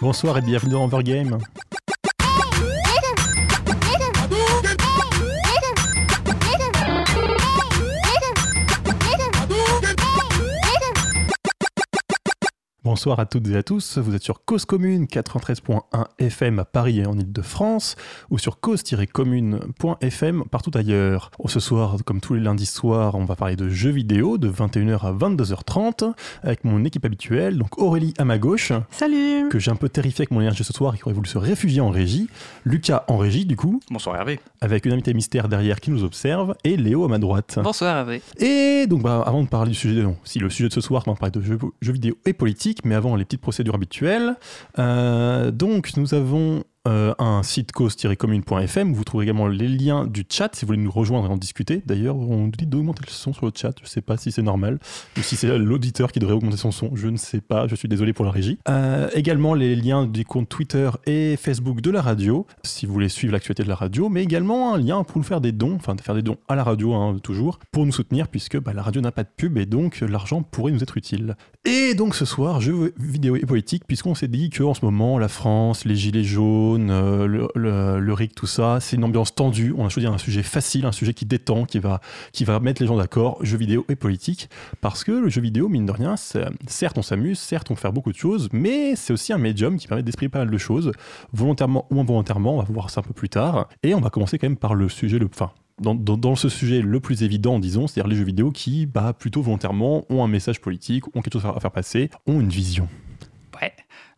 Bonsoir et bienvenue dans Overgame. Bonsoir à toutes et à tous, vous êtes sur Cause Commune 93.1 FM à Paris et en Ile-de-France ou sur cause-commune.fm partout ailleurs. Oh, ce soir, comme tous les lundis soirs, on va parler de jeux vidéo de 21h à 22h30 avec mon équipe habituelle, donc Aurélie à ma gauche. Salut Que j'ai un peu terrifié avec mon énergie ce soir et qui aurait voulu se réfugier en régie. Lucas en régie du coup. Bonsoir Hervé. Avec une invitée mystère derrière qui nous observe et Léo à ma droite. Bonsoir Hervé. Et donc bah, avant de parler du sujet, non, si le sujet de ce soir, on va parler de jeux, jeux vidéo et politique mais avant les petites procédures habituelles. Euh, donc nous avons euh, un site cause-commune.fm vous trouverez également les liens du chat si vous voulez nous rejoindre et en discuter. D'ailleurs, on nous dit d'augmenter le son sur le chat. Je ne sais pas si c'est normal ou si c'est l'auditeur qui devrait augmenter son son. Je ne sais pas. Je suis désolé pour la régie. Euh, également les liens des comptes Twitter et Facebook de la radio si vous voulez suivre l'actualité de la radio, mais également un lien pour nous faire des dons, enfin faire des dons à la radio hein, toujours pour nous soutenir puisque bah, la radio n'a pas de pub et donc l'argent pourrait nous être utile. Et donc ce soir, jeux vidéo et politique puisqu'on s'est dit que en ce moment la France, les gilets jaunes euh, le, le, RIC, tout ça. C'est une ambiance tendue. On a choisi un sujet facile, un sujet qui détend, qui va, qui va mettre les gens d'accord, jeux vidéo et politique. Parce que le jeu vidéo, mine de rien, certes on s'amuse, certes on fait beaucoup de choses, mais c'est aussi un médium qui permet d'exprimer pas mal de choses, volontairement ou involontairement. On va voir ça un peu plus tard. Et on va commencer quand même par le sujet, le, enfin, dans, dans, dans, ce sujet le plus évident, disons, c'est-à-dire les jeux vidéo qui, bah, plutôt volontairement, ont un message politique, ont quelque chose à faire passer, ont une vision.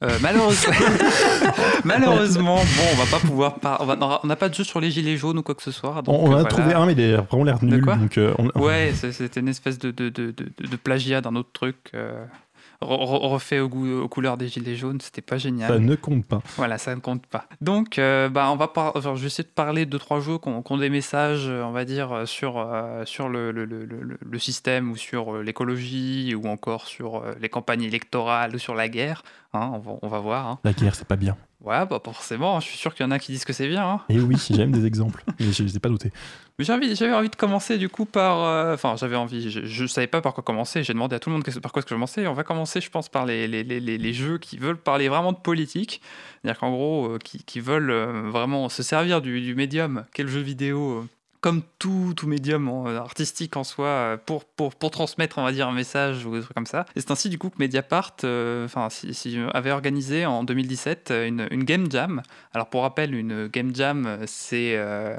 Euh, malheureusement, malheureusement, bon, on va pas pouvoir. Par... On n'a pas de jeu sur les gilets jaunes ou quoi que ce soit. Donc, on, on a voilà. trouvé un, mais il a vraiment l'air nul. Donc, euh, on... Ouais, c'était une espèce de, de, de, de plagiat d'un autre truc. Euh refait au goût, aux couleurs des gilets jaunes, c'était pas génial. Ça ne compte pas. Voilà, ça ne compte pas. Donc, bah, on va par... enfin, je vais essayer de parler de trois jeux qui ont, des messages, on va dire, sur, sur le, le, le, le, système ou sur l'écologie ou encore sur les campagnes électorales ou sur la guerre. Hein, on, va, on, va, voir. Hein. La guerre, c'est pas bien. Ouais, bah forcément, je suis sûr qu'il y en a qui disent que c'est bien. Hein. Et oui, j'aime des exemples, mais je ne les ai pas notés. J'avais envie, envie de commencer du coup par... Enfin, euh, j'avais envie, je ne savais pas par quoi commencer, j'ai demandé à tout le monde que, par quoi est-ce que je commençais. On va commencer, je pense, par les, les, les, les jeux qui veulent parler vraiment de politique. C'est-à-dire qu'en gros, euh, qui, qui, veulent euh, vraiment se servir du, du médium, quel jeu vidéo comme tout, tout médium artistique en soi, pour, pour, pour, transmettre, on va dire, un message ou des trucs comme ça. Et c'est ainsi, du coup, que Mediapart euh, si, avait organisé en 2017 une, Game Jam. Alors, pour rappel, une Game Jam, c'est. Euh,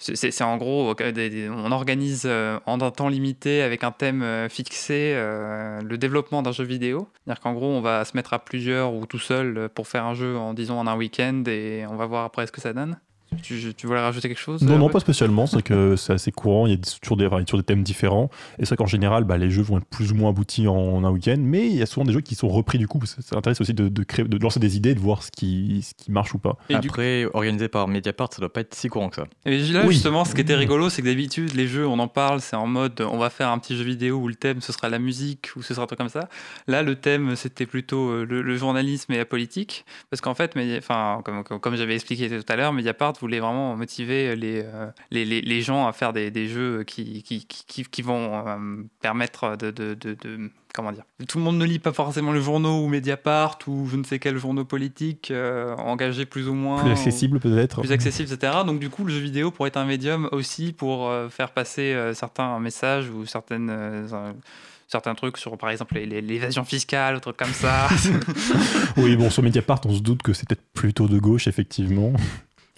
c'est en gros, on organise en un temps limité avec un thème fixé le développement d'un jeu vidéo. C'est-à-dire qu'en gros, on va se mettre à plusieurs ou tout seul pour faire un jeu en disons en un week-end et on va voir après ce que ça donne. Tu, tu, voulais rajouter quelque chose Non, euh, non, pas spécialement. C'est que c'est assez courant. Il y a toujours des, enfin, toujours des thèmes différents. Et c'est vrai qu'en général, bah, les jeux vont être plus ou moins aboutis en, en, un week-end. Mais il y a souvent des jeux qui sont repris du coup. Parce que ça intéresse aussi de, de, créer, de lancer des idées, de voir ce qui, ce qui marche ou pas. Et Après, coup... organisé par Mediapart, ça doit pas être si courant que ça. Et là, oui. justement, ce qui était rigolo, c'est que d'habitude, les jeux, on en parle, c'est en mode on va faire un petit jeu vidéo où le thème ce sera la musique ou ce sera un truc comme ça. Là, le thème, c'était plutôt euh, le, le, journalisme et la politique. Parce qu'en fait, enfin, comme, comme, comme j'avais expliqué tout à l'heure, Mediapart voulait vraiment motiver les, euh, les, les, les, gens à faire des, des jeux qui, qui, qui, qui vont euh, permettre de, de, de, de, Comment dire? Tout le monde ne lit pas forcément le journaux ou Mediapart ou je ne sais quel journaux politique euh, engagé plus ou moins. Plus accessible peut-être. Plus accessible, etc. Donc du coup, le jeu vidéo pourrait être un médium aussi pour euh, faire passer euh, certains messages ou certaines euh, certains trucs sur par exemple l'évasion fiscale, ou trucs comme ça. oui, bon, sur Mediapart, on se doute que c'est peut-être plutôt de gauche, effectivement.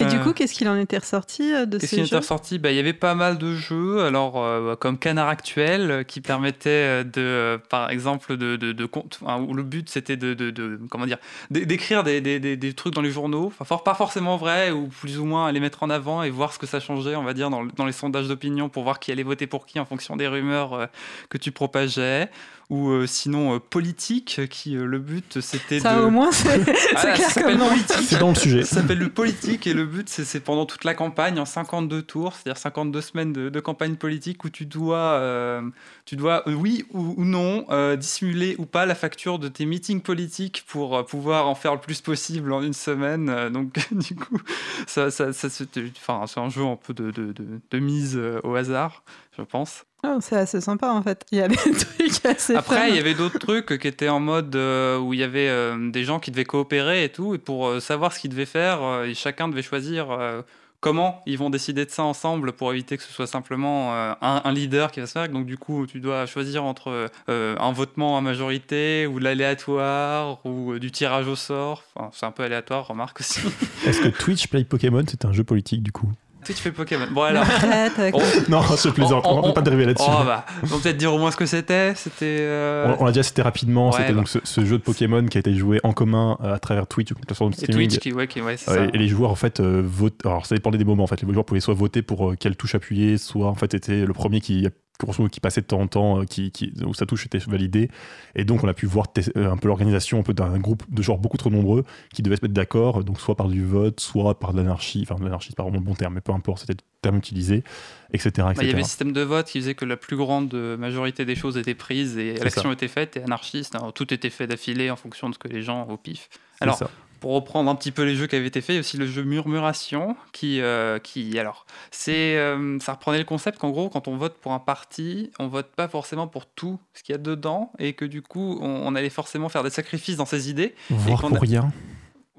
Et du coup, qu'est-ce qu'il en était ressorti euh, de ces jeux Qu'est-ce qui en était ressorti? Bah, Il y avait pas mal de jeux, alors euh, comme Canard Actuel, euh, qui permettait de, euh, par exemple, de, de, de, enfin, où le but c'était de, de, comment dire, d'écrire des, des, des, des, trucs dans les journaux, enfin, pas forcément vrai, ou plus ou moins les mettre en avant et voir ce que ça changeait, on va dire, dans, dans les sondages d'opinion pour voir qui allait voter pour qui en fonction des rumeurs que tu propageais ou euh, sinon euh, politique, qui euh, le but c'était de. Ça au moins, c'est Ah, ça clair comme nom. C'est dans le sujet. Ça s'appelle le politique et le but c'est c'est pendant toute la campagne en 52 tours, c'est-à-dire 52 semaines de, de campagne politique où tu dois, euh, tu dois euh, oui ou, ou non, euh, dissimuler ou pas la facture de tes meetings politiques pour euh, pouvoir en faire le plus possible en une semaine. Euh, donc du coup, ça, ça, ça, c'est enfin, c'est un jeu un peu de, de, de, de mise euh, au hasard, je pense. Oh, c'est assez sympa en fait. Il y a des trucs assez Après, il y avait d'autres trucs qui étaient en mode euh, où il y avait euh, des gens qui devaient coopérer et tout, et pour euh, savoir ce qu'ils devaient faire, euh, et chacun devait choisir euh, comment ils vont décider de ça ensemble pour éviter que ce soit simplement euh, un, un leader qui va se faire. Donc, du coup, tu dois choisir entre euh, un votement à majorité ou de l'aléatoire ou euh, du tirage au sort. Enfin, c'est un peu aléatoire, remarque aussi. Est-ce que Twitch Play Pokémon, c'est un jeu politique du coup? Twitch fait Pokémon. Bon, alors. Non, je plaisante, On- on ne on- peut pas dériver là-dessus. oh, bah, on va peut-être dire au moins ce que c'était. C'était. euh, On, l'a déjà cité rapidement, Ouais, c'était bah. donc ce, ce jeu de Pokémon qui a été joué en commun euh, à travers Twitch, une plateforme de Et streaming. Twitch, qui, ouais, qui, ouais, c'est ça. et les joueurs en fait euh, votent. Alors ça dépendait des moments en fait. Les joueurs pouvaient soit voter pour euh, quelle touche appuyer, soit en fait était le premier qui qui passait de temps en temps, euh, qui, qui- où sa touche était validée. Et donc on a pu voir euh, un peu l'organisation un peu d'un groupe de joueurs beaucoup trop nombreux qui devaient se mettre d'accord, donc soit par du vote, soit par de l'anarchie. Enfin de l'anarchie c'est pas vraiment le bon terme, mais peu importe, c'était le terme utilisé, etc. etc. Bah, il y avait le système de vote qui faisait que la plus grande majorité des choses étaient prises et l'action était faite et anarchiste. Alors, tout était fait d'affilée en fonction de ce que les gens au pif. Alors. Pour reprendre un petit peu les jeux qui avaient été faits, il y a aussi le jeu Murmuration qui, euh, qui alors, c'est, euh, ça reprenait le concept qu'en gros, quand on vote pour un parti, on vote pas forcément pour tout ce qu'il y a dedans et que du coup, on, on allait forcément faire des sacrifices dans ses idées. Pour a- rien.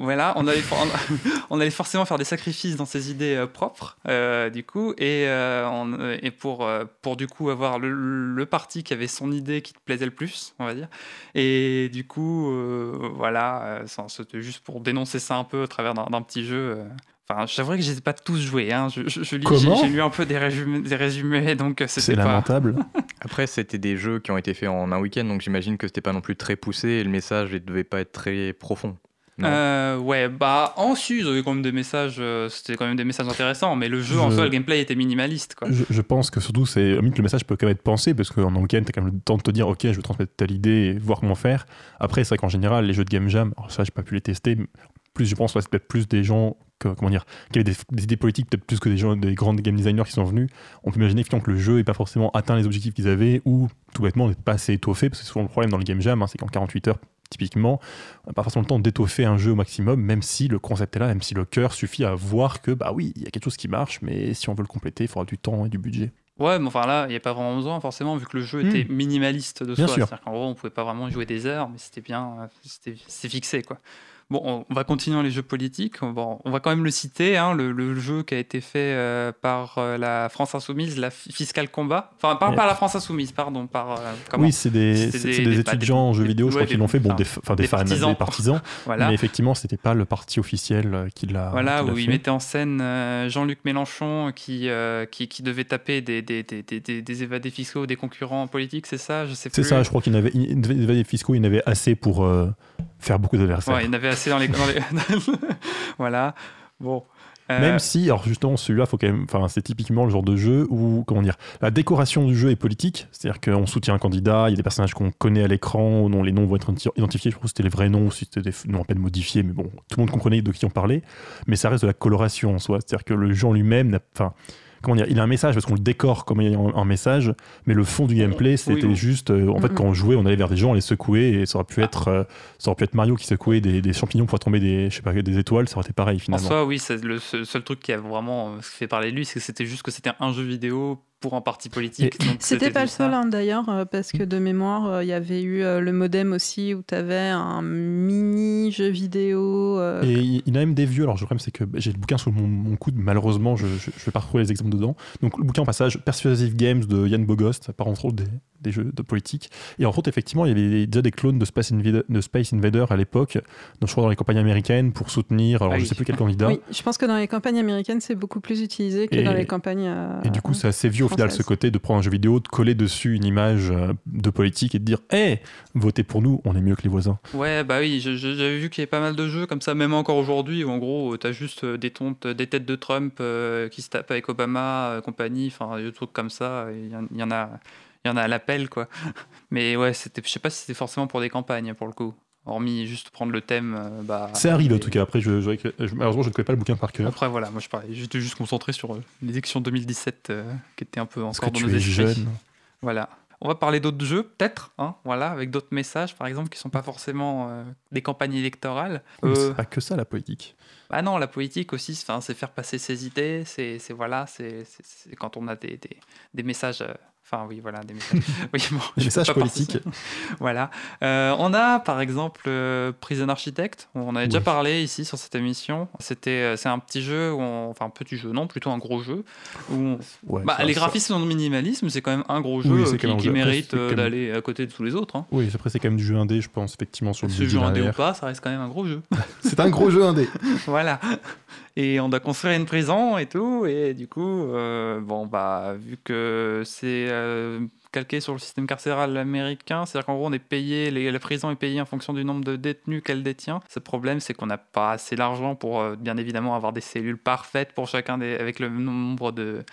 Voilà, on allait, for- on allait forcément faire des sacrifices dans ses idées euh, propres, euh, du coup, et, euh, on- et pour, euh, pour du coup avoir le, le parti qui avait son idée qui te plaisait le plus, on va dire. Et du coup, euh, voilà, euh, c'était juste pour dénoncer ça un peu au travers d'un petit jeu. euh. Enfin, j'avoue que je les ai pas tous joués. Hein. Je, je- je lis- j'ai Comment? j'ai lu un peu des résumés, des résumés donc C'est pas. lamentable. Après, c'était des jeux qui ont été faits en un week-end, donc j'imagine que c'était pas non plus très poussé et le message ne devait pas être très profond. Euh, ouais, bah en su, ils avaient quand même des messages, euh, c'était quand même des messages intéressants, mais le jeu en soi, le gameplay était minimaliste, quoi. Je, je pense que surtout, c'est le message peut quand même être pensé parce qu'en week-end, t'as quand même le temps de te dire, ok, je vais transmettre telle idée et voir comment faire. Après, c'est vrai qu'en général, les jeux de game jam, alors ça, j'ai pas pu les tester. mais Plus, je pense, ouais, c'est peut-être plus des gens comment dire, qui avaient des, des idées politiques, peut-être plus que des gens, des grands game designers qui sont venus. On peut imaginer que le jeu n'est pas forcément atteint les objectifs qu'ils avaient ou tout bêtement n'est pas assez étoffé parce que c'est souvent le problème dans le game jam, hein, c'est qu'en 48 heures, typiquement, on n'a pas forcément le temps d'étoffer un jeu au maximum, même si le concept est là, même si le cœur suffit à voir que, bah oui, il y a quelque chose qui marche, mais si on veut le compléter, il faudra du temps et du budget. Ouais, mais enfin là, il n'y a pas vraiment besoin, forcément, vu que le jeu était minimaliste de Hmm. Bien soi. C'est-à-dire qu'en gros, on pouvait pas vraiment y jouer des heures, mais c'était bien, euh, c'était fixé, quoi. Bon, on- va continuer dans les jeux politiques. On va, on va quand même le citer, hein, le, le jeu qui a été fait euh, par euh, la France Insoumise, la Fi- Fiscal Combat. Enfin, pas Ouais. par la France Insoumise, pardon, par. euh, comment Oui, c'est des, étudiants en jeux vidéo, je crois qu'ils l'ont fait, bon, enfin, des, enfin, des, fans, partisans. des partisans, Voilà. mais effectivement, c'était pas le parti officiel qui l'a. Voilà, qui où il mettait en scène Jean-Luc Mélenchon qui, qui, qui devait taper des, évadés fiscaux, des concurrents politiques, c'est ça? Je sais C'est ça, je crois qu'il avait, des fiscaux, il en avait assez pour euh, faire beaucoup d'adversaires. Ouais, il y en avait assez dans les. dans les- voilà. Bon. Euh, Même si, alors justement, celui-là, faut quand même, enfin, c'est typiquement le genre de jeu où, comment dire, la décoration du jeu est politique, c'est-à-dire qu'on soutient un candidat, il y a des personnages qu'on connaît à l'écran, dont les noms vont être identifiés, je crois que c'était les vrais noms, ou si c'était des noms à peine modifiés, mais bon, tout le monde comprenait de qui on parlait, mais ça reste de la coloration en soi, c'est-à-dire que le jeu en lui-même, n'a- enfin, comment dire, il a un message parce qu'on le décore comme il y a un, message, mais le fond du gameplay, c'était oui. juste, euh, en fait, quand on jouait, on allait vers des gens, on les secouait, et ça aurait pu être, euh, ça aurait pu être Mario qui secouait des, des champignons pour faire tomber des, je sais pas, des étoiles, ça aurait été pareil En finalement. soi, oui, c'est le seul seul truc qui a vraiment euh, fait parler de lui, c'est que c'était juste que c'était un jeu vidéo pour un parti politique. C'était pas le seul hein, d'ailleurs, euh, parce que de mémoire, euh, il y avait eu euh, le modem aussi où tu avais un mini jeu vidéo. euh, Et il il a même des vieux. Alors, le problème, c'est que j'ai le bouquin sous mon, mon coude. Malheureusement, je ne vais pas retrouver les exemples dedans. Donc, le bouquin, en passage, Persuasive Games de Yann Bogost, ça part entre autres des, des jeux de politique. Et entre autres, effectivement, il y avait déjà des clones de Space Invader, de Space Invader à l'époque, je crois dans les campagnes américaines, pour soutenir, alors Ah je oui. sais plus quel candidat. Oui, je pense que dans les campagnes américaines, c'est beaucoup plus utilisé que Et- dans les campagnes. euh, Et du coup, c'est assez vieux au final ce côté de prendre un jeu vidéo, de coller dessus une image euh, de politique et de dire Hé, votez pour nous, on est mieux que les voisins. Ouais, bah oui, j'avais vu qu'il y avait pas mal de jeux comme ça, même encore aujourd'hui, où en gros, t'as juste euh, des, tontes, des têtes de Trump euh, qui se tapent avec Obama, euh, compagnie, enfin, des trucs comme ça. Il y, en- il y en a. il y en a à l'appel, quoi. Mais ouais, c'était, je sais pas si c'était forcément pour des campagnes, pour le coup. Hormis juste prendre le thème. euh, bah, C'est arrivé en et- tout cas. Après, je, je- je- malheureusement, je ne connais pas le bouquin par cœur. Après, voilà, moi je parlais, j'étais juste concentré sur euh, l'élection 2017 euh, qui était un peu Parce que encore dans tu nos es jeune. Voilà. On va parler d'autres jeux, peut-être, hein, voilà, avec d'autres messages, par exemple, qui sont pas forcément euh, des campagnes électorales. Euh, C'est pas que ça la politique. bah non, la politique aussi, c'est faire passer ses idées, c'est voilà, c'est quand on a des, des, des messages. Enfin, oui, voilà, des messages. oui, bon, Des messages politiques. voilà. Euh, on a, par exemple, euh, Prison Architect. On avait déjà parlé ici sur cette émission. C'était, euh, c'est un petit jeu, où on- enfin, un petit jeu, non, plutôt un gros jeu. Où on- Ouais, bah, les graphismes sont minimalisme, c'est quand même un gros jeu Oui, qui, jeu. Mérite même- d'aller à côté de tous les autres. Hein. Oui, après, c'est quand même du jeu indé, je pense, effectivement, sur le Ce jeu indé ou pas, ça reste quand même un gros jeu. C'est un gros jeu indé. voilà. Et on doit construire une prison et tout. Et du coup, euh, bon, bah, vu que c'est euh, calqué sur le système carcéral américain, c'est-à-dire qu'en gros, on est payé, les- la prison est payée en fonction du nombre de détenus qu'elle détient. Ce problème, c'est qu'on n'a pas assez d'argent pour, euh, bien évidemment, avoir des cellules parfaites pour chacun des, avec le nombre de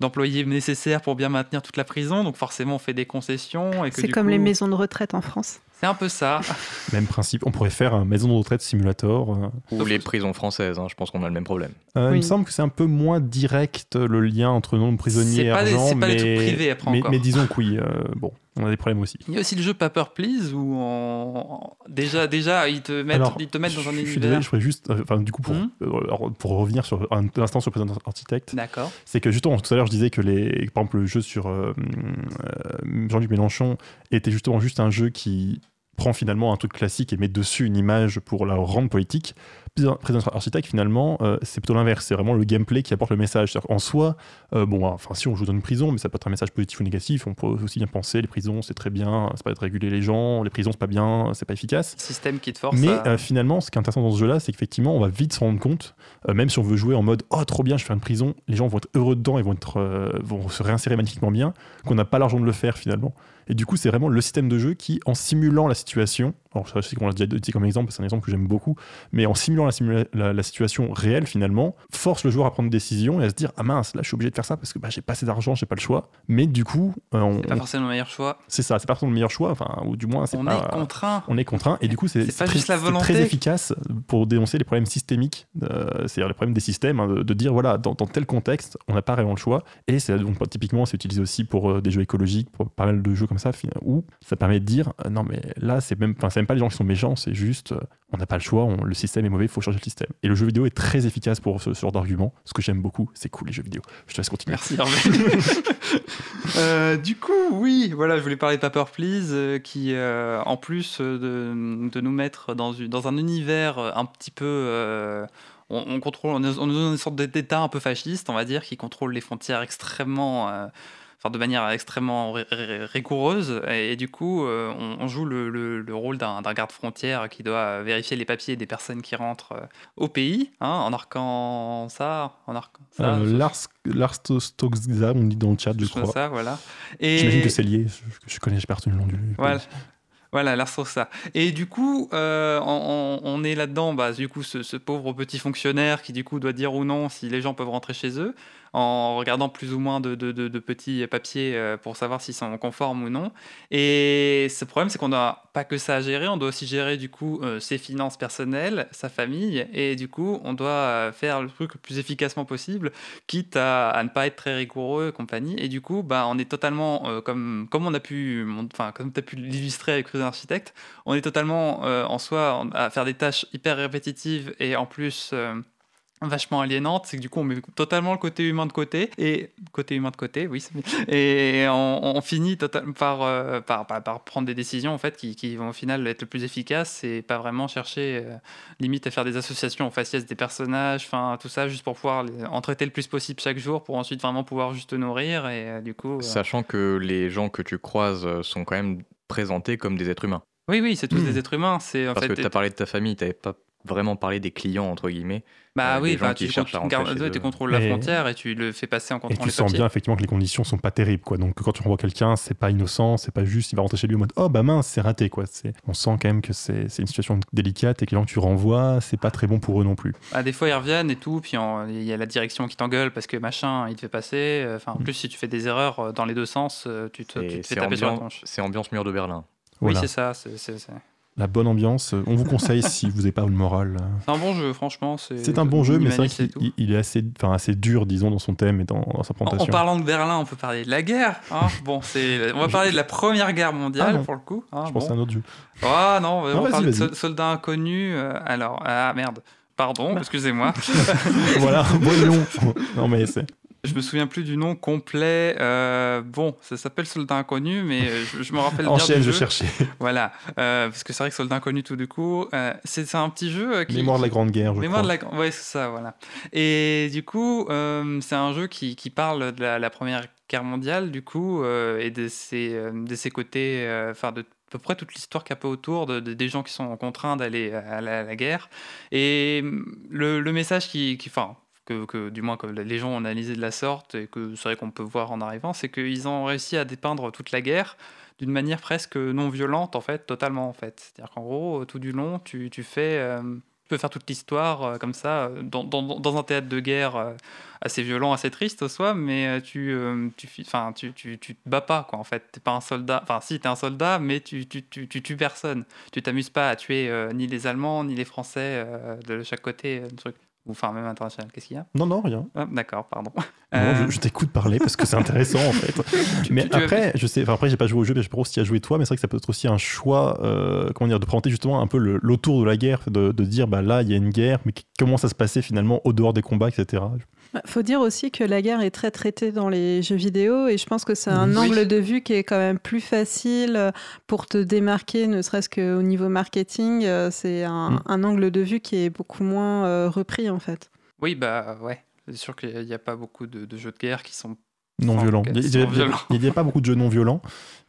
d'employés nécessaires pour bien maintenir toute la prison donc forcément on fait des concessions C'est comme coup, les maisons de retraite en France. C'est un peu ça Même principe. On pourrait faire un maison de retraite simulator. euh. Ou les prisons françaises, hein, je pense qu'on a le même problème. Euh, Il me semble que c'est un peu moins direct le lien entre nombre de prisonniers et des- argent, c'est pas des mais, trucs privés, après, mais, encore. mais disons que oui, euh, bon, on a des problèmes aussi. Il y a aussi le jeu Paper Please où on- déjà, déjà ils te mettent, Alors, ils te mettent dans un je, je suis univers. désolé, je ferais juste, euh, enfin, du coup, pour, euh, alors, pour revenir sur un instant sur Président Architect, D'accord. c'est que justement, tout à l'heure, je disais que les, par exemple, le jeu sur euh, euh, Jean-Luc Mélenchon était justement juste un jeu qui prend finalement un truc classique et met dessus une image pour la rendre politique. Président Architect, finalement, euh, c'est plutôt l'inverse. C'est vraiment le gameplay qui apporte le message. En soi, euh, bon, enfin, si on joue dans une prison, mais ça peut être un message positif ou négatif. On peut aussi bien penser les prisons, c'est très bien, c'est pas de réguler les gens, les prisons, c'est pas bien, c'est pas efficace. Système qui te force Mais à- euh, finalement, ce qui est intéressant dans ce jeu-là, c'est qu'effectivement, on va vite se rendre compte, même si on veut jouer en mode oh trop bien, je fais une prison, les gens vont être heureux dedans et vont, être, vont se réinsérer magnifiquement bien, qu'on n'a pas l'argent de le faire finalement. Et du coup, c'est vraiment le système de jeu qui, en simulant la situation, alors je sais qu'on l'a déjà dit comme exemple, c'est un exemple que j'aime beaucoup, mais en simulant la, la- la situation réelle finalement, force le joueur à prendre une décision et à se dire ah mince, là je suis obligé de faire ça parce que bah, j'ai pas assez d'argent, j'ai pas le choix. Mais du coup, euh, on- C'est pas forcément le meilleur choix. c'est ça, c'est pas forcément le meilleur choix, enfin, ou du moins c'est On pas est contraint. on est contraint et du coup c'est C'est pas très, juste la c'est volonté. très efficace pour dénoncer les problèmes systémiques, euh, c'est-à-dire les problèmes des systèmes, hein, de, de dire voilà dans, dans tel contexte on n'a pas vraiment le choix et c'est donc typiquement c'est utilisé aussi pour euh, des jeux écologiques, pour pas mal de jeux comme ça où ça permet de dire non mais là c'est même, enfin c'est même pas les gens qui sont méchants, c'est juste on n'a pas le choix, on- le système est mauvais, faut changer le système. Et le jeu vidéo est très efficace pour ce, ce genre d'argument, ce que j'aime beaucoup, c'est cool les jeux vidéo. Je te laisse continuer. Merci. Euh, du coup, oui, voilà, je voulais parler de Paper Please, euh, qui, euh, en plus de, de nous mettre dans, une- dans un univers un petit peu. euh, on, on contrôle, on est, on est dans une sorte d'état un peu fasciste, on va dire, qui contrôle les frontières extrêmement. euh, Enfin, de manière extrêmement ri- ri- rigoureuse. Et, et du coup, euh, on, on joue le, le- le rôle d'un d'un garde-frontière qui doit vérifier les papiers des personnes qui rentrent euh, au pays, hein, en arquant ça, en arquant ça. Euh, Lars, Lars on dit dans le chat, je je crois. ça, voilà. Et J'imagine que c'est lié, je, je connais, j'ai retenu le nom du. Voilà. Voilà, Lars ça. Et du coup, euh, on, on- on est là-dedans, bah, du coup, ce, ce pauvre petit fonctionnaire qui, du coup, doit dire ou non si les gens peuvent rentrer chez eux, en regardant plus ou moins de, petits papiers euh, pour savoir s'ils sont conformes ou non. Et ce problème, c'est qu'on n'a pas que ça à gérer, on doit aussi gérer, du coup, euh, ses finances personnelles, sa famille, et du coup, on doit euh, faire le truc le plus efficacement possible, quitte à, ne pas être très rigoureux compagnie. Et du coup, bah, on est totalement, comme, comme on a pu, enfin, comme tu as pu l'illustrer avec Cruise Architect, on est totalement en soi à faire des tâches hyper répétitives et en plus vachement aliénantes. C'est que du coup, on met totalement le côté humain de côté et côté humain de côté, oui. Et on, on finit total, par, euh, par, par, par prendre des décisions en fait qui, qui vont au final être le plus efficaces et pas vraiment chercher euh, limite à faire des associations au faciès des personnages, enfin tout ça juste pour pouvoir les, en traiter le plus possible chaque jour pour ensuite vraiment pouvoir juste te nourrir et euh, du coup. Sachant que les gens que tu croises sont quand même présentés comme des êtres humains. Oui, oui, c'est tous Hmm. des êtres humains. C'est en Parce fait, que tu as parlé de ta famille, tu n'avais pas vraiment parler des clients, entre guillemets. Bah Euh, oui, qui tu, cherchent à tu, gardes- chez tu contrôles la frontière et tu le fais passer en Et contrôlant tu les sens papiers. bien effectivement que les conditions sont pas terribles quoi. Donc quand tu renvoies quelqu'un, c'est pas innocent, c'est pas juste il va rentrer chez lui en mode oh bah mince c'est raté quoi. C'est on sent quand même que c'est c'est une situation délicate et que les gens que tu renvoies c'est pas très bon pour eux non plus. Ah, des fois, ils reviennent et tout, puis il y a la direction qui t'engueule parce que machin, il te fait passer. euh, Enfin, en Mm. plus, si tu fais des erreurs euh, dans les deux sens, tu te, tu te fais C'est taper sur la ambiance, tronche. c'est ambiance mur de Berlin. Voilà. Oui, c'est ça. c'est- c'est c'est- La bonne ambiance, on vous conseille si vous n'avez pas le moral. c'est un bon jeu, franchement. C'est C'est un bon jeu, mais c'est vrai qu'il il- est assez, enfin, assez dur, disons, dans son thème et dans, dans sa En, en présentation. parlant de Berlin, on peut parler de la guerre. hein. bon, c'est, on va parler de la Première Guerre mondiale Ah pour le coup. hein, Je bon. pense à un autre jeu. Ah non, on Non, va parler de soldats inconnus. euh, alors, ah merde. Pardon, Bah. excusez-moi. voilà, voyons. non mais c'est. Je me souviens plus du nom complet. euh, bon, ça s'appelle Soldat Inconnu, mais euh, je, je me rappelle bien Enchaîne, je jeu. cherchais. Voilà, euh, parce que c'est vrai que Soldat Inconnu tout du coup, euh, c'est un petit jeu qui... Mémoire de la Grande Guerre, je Mémoire crois. de la... Ouais, c'est ça, voilà. Et du coup, c'est un jeu qui, qui parle de la, la Première Guerre mondiale, du coup, et de ses, de ses côtés, enfin, de à peu près toute l'histoire qu'il y a peu autour de, de- des gens qui sont contraints d'aller à la, à la guerre. Et le, le message qui... qui enfin, que, du moins que les gens ont analysé de la sorte, et que c'est vrai qu'on peut voir en arrivant, c'est qu'ils ont réussi à dépeindre toute la guerre d'une manière presque non violente, en fait, totalement, en fait. C'est-à-dire qu'en gros, tout du long, tu, fais... euh, tu peux faire toute l'histoire euh, comme ça, euh, dans, un théâtre de guerre assez violent, assez triste au soi, mais tu, tu, fi- enfin, tu, tu, te bats pas, quoi, en fait. T'es pas un soldat, enfin, si, t'es un soldat, mais tu, tu, tu, tu tues personne. Tu t'amuses pas à tuer ni les Allemands, ni les Français de chaque côté, truc. Ou enfin, même international. Qu'est-ce qu'il y a? Non, non, rien. Ah, D'accord, pardon. Non, Euh, je, je t'écoute parler parce que c'est intéressant en fait. mais tu- tu as- après, je sais, enfin, après, j'ai pas joué au jeu, mais je sais pas si tu as joué toi, mais c'est vrai que ça peut être aussi un choix, euh, comment dire, de présenter justement un peu l'autour de la guerre, de, de dire bah là il y a une guerre, mais comment ça se passait finalement au dehors des combats, etc. Bah, faut dire aussi que la guerre est très traitée dans les jeux vidéo et je pense que c'est un Oui. angle de vue qui est quand même plus facile euh, pour te démarquer, ne serait-ce qu'au niveau marketing. euh, C'est un, Mm. un angle de vue qui est beaucoup moins euh, repris en fait. Oui, bah ouais. C'est sûr qu'il n'y a pas beaucoup de, de jeux de guerre qui sont Non Enfin, violents. Il violent. il y a pas beaucoup de jeux non violents.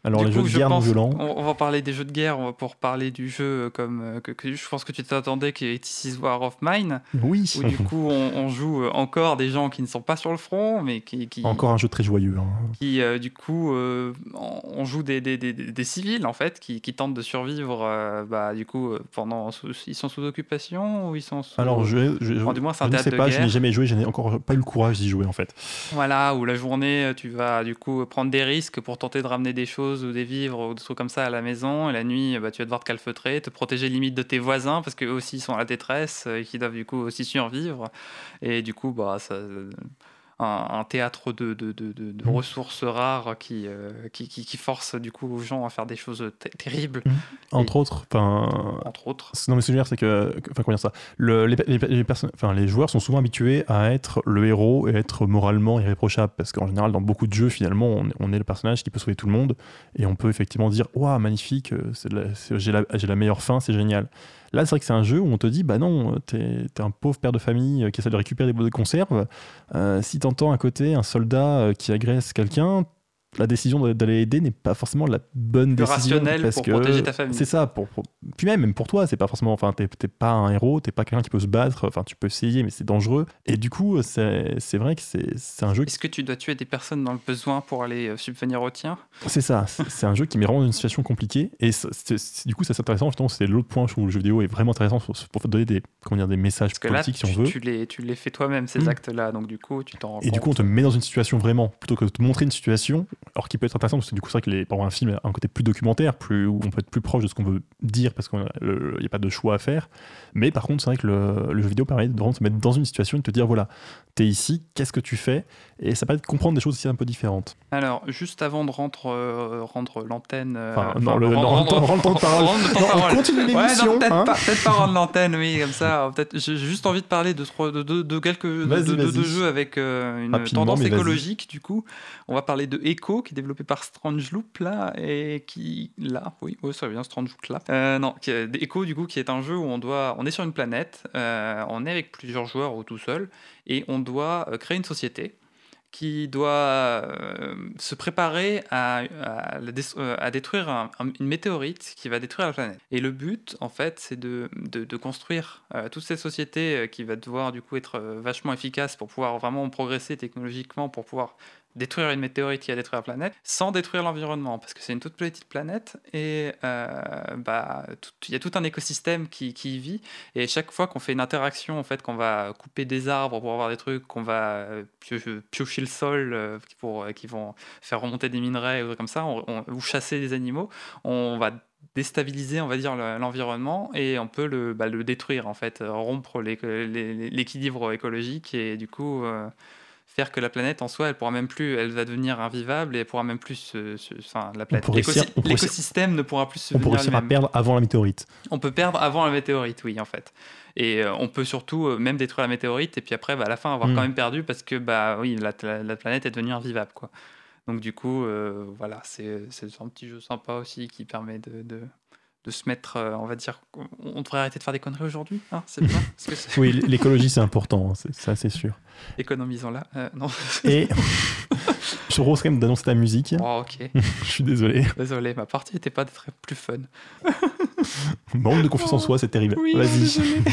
Alors Du les coup, jeux de je guerre non violents. On, va parler des jeux de guerre, on va pour parler du jeu comme euh, que, que je pense que tu t'attendais qui est This is War of Mine, Oui. où du coup on, on joue euh, encore des gens qui ne sont pas sur le front, mais qui, qui, Encore un jeu très joyeux. hein. qui euh, du coup euh, on joue des, des, des, des civils en fait qui, qui tentent de survivre euh, bah, du coup euh, pendant ils sont sous occupation ou ils sont sous... Alors je, je, Enfin, du moins, c'est un je ne théâtre sais de pas, je n'ai jamais joué, je n'ai encore pas eu le courage d'y jouer en fait. Voilà, où la journée, euh, tu vas du coup prendre des risques pour tenter de ramener des choses ou des vivres ou des trucs comme ça à la maison. Et la nuit, bah, tu vas devoir te calfeutrer, te protéger limite de tes voisins parce qu'eux aussi sont à la détresse euh, et qui doivent du coup aussi survivre. Et du coup, bah, ça, un, un théâtre de, de, de, Mhm. ressources rares qui, euh, qui, qui, qui force du coup aux gens à faire des choses ter- terribles, Entre autres, entre autres. Non, mais ce que je veux dire, c'est que, enfin, comment dire ça? Le, les, les, joueurs sont souvent habitués à être le héros et être moralement irréprochable. Parce qu'en général, dans beaucoup de jeux, finalement, on, est- on est le personnage qui peut sauver tout le monde. Et on peut effectivement dire Waouh, magnifique, euh, la- j'ai la, j'ai la meilleure fin, c'est génial. Là, c'est vrai que c'est un jeu où on te dit Bah non, t'es es un pauvre père de famille euh, qui essaie de récupérer des bouts de conserve. Euh, si t'entends à côté un soldat euh, qui agresse quelqu'un, la décision d'aller aider n'est pas forcément la bonne décision. parce pour que protéger ta famille. C'est ça. Pour, pour- Puis même, même pour toi, c'est pas forcément. Enfin, t'es pas un héros, t'es pas quelqu'un qui peut se battre. Enfin, tu peux essayer, mais c'est dangereux. Et du coup, c'est vrai que c'est un jeu. qui- Est-ce que tu dois tuer des personnes dans le besoin pour aller euh, subvenir au tien? C'est ça. C'est un jeu qui met vraiment dans une situation compliquée. Et du coup, ça c'est intéressant. Justement, c'est l'autre point où le jeu vidéo est vraiment intéressant pour, pour donner des comment dire des messages Parce que là, politiques, tu, si on veut. tu les, tu les fais toi-même, ces Mm. actes-là. Donc, du coup, tu t'en Et du coup, on te met dans une situation vraiment, plutôt que de te montrer une situation, alors qui peut être intéressante, parce que du coup, c'est vrai que les, par exemple, un film a un côté plus documentaire, plus, où on peut être plus proche de ce qu'on veut dire, parce qu'il n'y a pas de choix à faire. Mais par contre, c'est vrai que le, jeu vidéo permet de vraiment te mettre dans une situation et de te dire voilà, t'es ici, qu'est-ce que tu fais? Et ça permet de comprendre des choses aussi un peu différentes. Alors, juste avant de rendre, euh, rendre l'antenne. euh, Enfin, non, le- rendre- non, rendre- temps de parole. on continue Ouais, l'émission. peut-être hein. pas, peut-être pas rendre l'antenne, oui, comme ça. j'ai juste envie de parler de, trois- de, de, de quelques de, jeux avec euh, une Rapidement, tendance écologique. Du coup, on va parler de Echo, qui est développé par Strange Loop là et qui là, oui, oui, ça vient Strange Loop là. Non, qui est- Echo du coup, qui est un jeu où on doit, on est sur une planète, on est avec plusieurs joueurs ou tout seul, et on doit euh, créer une société qui doit euh, se préparer à, à, détruire une météorite qui va détruire la planète. Et le but, en fait, c'est de, de, construire toute cette société qui va devoir du coup être vachement efficace pour pouvoir vraiment progresser technologiquement, pour pouvoir détruire une météorite qui a détruit la planète sans détruire l'environnement parce que c'est une toute petite planète et euh, bah il y a tout un écosystème qui, y vit et chaque fois qu'on fait une interaction en fait qu'on va couper des arbres pour avoir des trucs qu'on va euh, piocher le sol euh, pour qui vont faire remonter des minerais ou comme ça ou chasser des animaux on va déstabiliser on va dire l'environnement et on peut le, bah, détruire en fait rompre l'équilibre écologique et du coup faire que la planète en soi, elle pourra même plus, elle va devenir invivable et elle pourra même plus, enfin la planète, l'écosystème ne pourra plus se. On pourrait réussir à perdre avant la météorite. On peut perdre avant la météorite, oui en fait. Et euh, on peut surtout euh, même détruire la météorite et puis après, bah, à la fin, avoir hmm. quand même perdu parce que bah oui, la, la, planète est devenue invivable quoi. Donc du coup, euh, voilà, c'est un petit jeu sympa aussi qui permet de, de de se mettre, on va dire, on devrait arrêter de faire des conneries aujourd'hui, hein, c'est bien. oui, l'écologie c'est important, ça c'est sûr. Économisons-la. Euh, non. Et je propose quand même d'annoncer ta musique. Oh, ok. je suis désolé. Désolé, ma partie n'était pas très plus fun. Manque de confiance en soi, c'est terrible. Vas-y.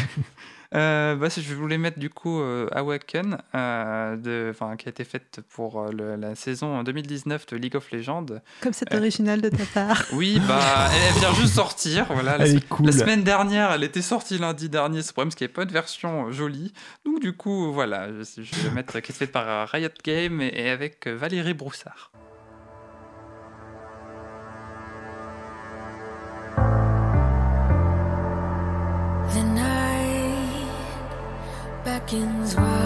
Euh, bah, je voulais mettre du coup euh, Awaken, euh, de, qui a été faite pour euh, la saison 2019 de League of Legends. Comme c'est original de ta part. Oui, bah, elle vient juste sortir. Voilà, la, la, semaine dernière, elle était sortie lundi dernier. Ce problème, c'est qu'il n'y avait pas de version jolie. Donc du coup, voilà, je, vais mettre qui est faite par Riot Game et avec Valérie Broussard. beckons wide.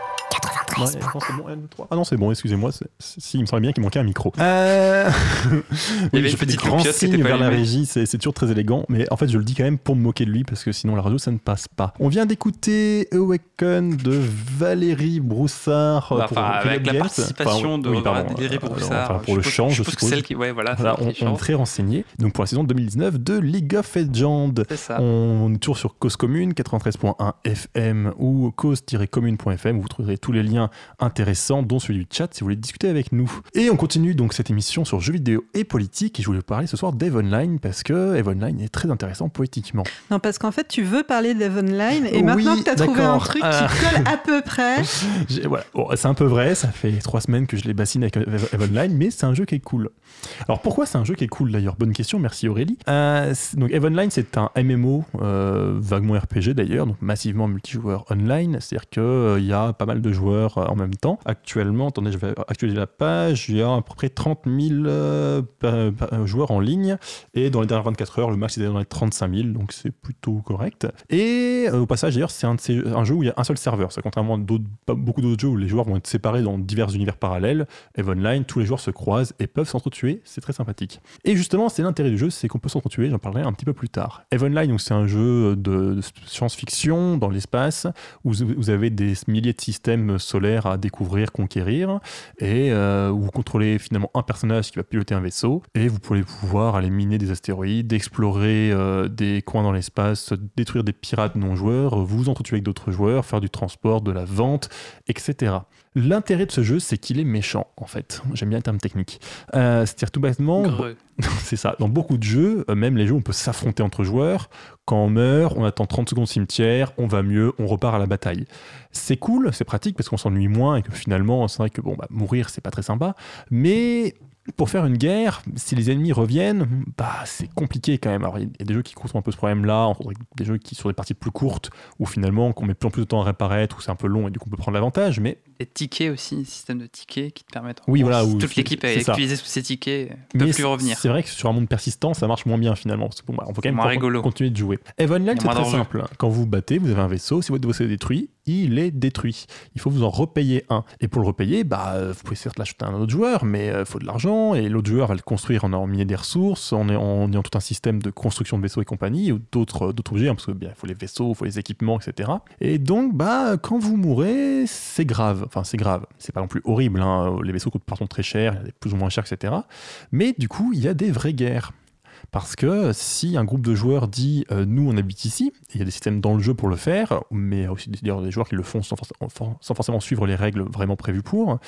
Ah non, c'est bon, excusez-moi. Si, il me semblait bien qu'il manquait un micro. Euh... il y avait une petite grand signe vers la régie, c'est toujours très élégant, mais en fait, je le dis quand même pour me moquer de lui parce que sinon la radio ça ne passe pas. On vient d'écouter Awaken de Valérie Broussard. Bah, avec la participation de Valérie Broussard. pour le chant, je, suppose. Celle qui, ouais, voilà, on, est très renseigné. Donc pour la saison 2019 de League of Legends. Ça. On est toujours sur Cause Commune, 93.1 FM ou cause-commune.fm. Vous trouverez tous les liens intéressants, dont celui du chat, si vous voulez discuter avec nous. Et on continue donc cette émission sur jeux vidéo et politique. Et je voulais vous parler ce soir d'Eve Online parce que Eve Online est très intéressant politiquement. Non, parce qu'en fait, tu veux parler d'Eve Online et maintenant que tu as trouvé un truc qui euh. colle à peu près. voilà. c'est un peu vrai, ça fait trois semaines que je les bassine avec Eve Online, mais c'est un jeu qui est cool. Alors pourquoi c'est un jeu qui est cool d'ailleurs? Bonne question, merci Aurélie. Euh, donc Eve Online, c'est un MMO, euh, vaguement RPG d'ailleurs, donc massivement multijoueur online. C'est-à-dire qu'il y a pas mal de joueurs en même temps. Actuellement, attendez, je vais actualiser la page, il y a à peu près 30 000 euh, joueurs en ligne, et dans les dernières 24 heures, le max est dans les 35 000, donc c'est plutôt correct. Et euh, au passage, d'ailleurs, c'est un, un, jeu où il y a un seul serveur, c'est contrairement à beaucoup d'autres jeux où les joueurs vont être séparés dans divers univers parallèles, Eve Online, tous les joueurs se croisent et peuvent s'entretuer, c'est très sympathique. Et justement, c'est l'intérêt du jeu, c'est qu'on peut s'entretuer, j'en parlerai un petit peu plus tard. Eve Online, c'est un jeu de, science-fiction dans l'espace, où vous avez des milliers de systèmes solaires à découvrir, conquérir, et euh, vous contrôlez finalement un personnage qui va piloter un vaisseau, et vous pouvez pouvoir aller miner des astéroïdes, explorer euh, des coins dans l'espace, détruire des pirates non joueurs, vous entretuer avec d'autres joueurs, faire du transport, de la vente, etc. L'intérêt de ce jeu, c'est qu'il est méchant, en fait. J'aime bien le terme technique. Euh, c'est-à-dire tout bêtement, c'est ça. Dans beaucoup de jeux, euh, même les jeux, on peut s'affronter entre joueurs. Quand on meurt, on attend 30 secondes cimetière, on va mieux, on repart à la bataille. C'est cool, c'est pratique parce qu'on s'ennuie moins et que finalement, c'est vrai que bon, bah, mourir, c'est pas très sympa. Mais pour faire une guerre, si les ennemis reviennent, bah c'est compliqué quand même. Alors il y a des jeux qui causent un peu ce problème-là, des jeux qui sont des parties plus courtes, où finalement qu'on met plus en plus de temps à réapparaître, où c'est un peu long et du coup on peut prendre l'avantage, mais... Et tickets aussi, système de tickets qui te permettent... Oui, voilà. Où toute l'équipe a utilisé ces tickets, ne peut plus revenir. C'est vrai que sur un monde persistant, ça marche moins bien finalement, parce que bon, bah, on peut quand même continuer de jouer. Evan c'est très simple. Quand vous battez, vous avez un vaisseau, si votre vaisseau est détruit, il est détruit. Il faut vous en repayer un. Et pour le repayer, bah, vous pouvez certes l'acheter à un autre joueur, mais il euh, faut de l'argent, et l'autre joueur va le construire en ayant des ressources, en ayant tout un système de construction de vaisseaux et compagnie, ou d'autres objets, hein, parce que bien, il faut les vaisseaux, il faut les équipements, etc. Et donc, bah, quand vous mourrez, c'est grave. Enfin, c'est grave. C'est pas non plus horrible. Hein. Les vaisseaux coûtent pardon très cher, il y a des plus ou moins chers, etc. Mais du coup, il y a des vraies guerres. Parce que si un groupe de joueurs dit euh, nous on habite ici, il y a des systèmes dans le jeu pour le faire, mais aussi des joueurs qui le font sans, sans forcément suivre les règles vraiment prévues pour,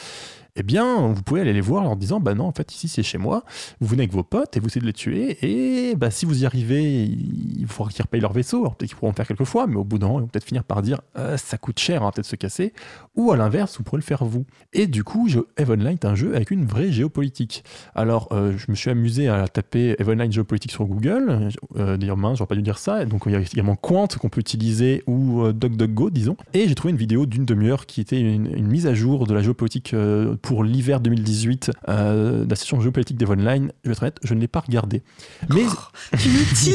eh bien, vous pouvez aller les voir en leur disant Bah non, en fait, ici c'est chez moi. Vous venez avec vos potes et vous essayez de les tuer. Et bah, si vous y arrivez, il faudra qu'ils repayent leur vaisseau. Peut-être qu'ils pourront le faire quelques fois, mais au bout d'un moment, ils vont peut-être finir par dire euh, Ça coûte cher, on va peut-être se casser. Ou à l'inverse, vous pourrez le faire vous. Et du coup, Evenline est un jeu avec une vraie géopolitique. Alors, euh, je me suis amusé à taper Evenline géopolitique sur Google. Euh, D'ailleurs, mince, j'aurais pas dû dire ça. Donc, il y a également Quant qu'on peut utiliser ou euh, disons. Et j'ai trouvé une vidéo d'une demi-heure qui était une, une, mise à jour de la géopolitique pour l'hiver 2018 euh, de la session géopolitique d'Evonline. Je vais être honnête, je ne l'ai pas regardé. Mais oh, tu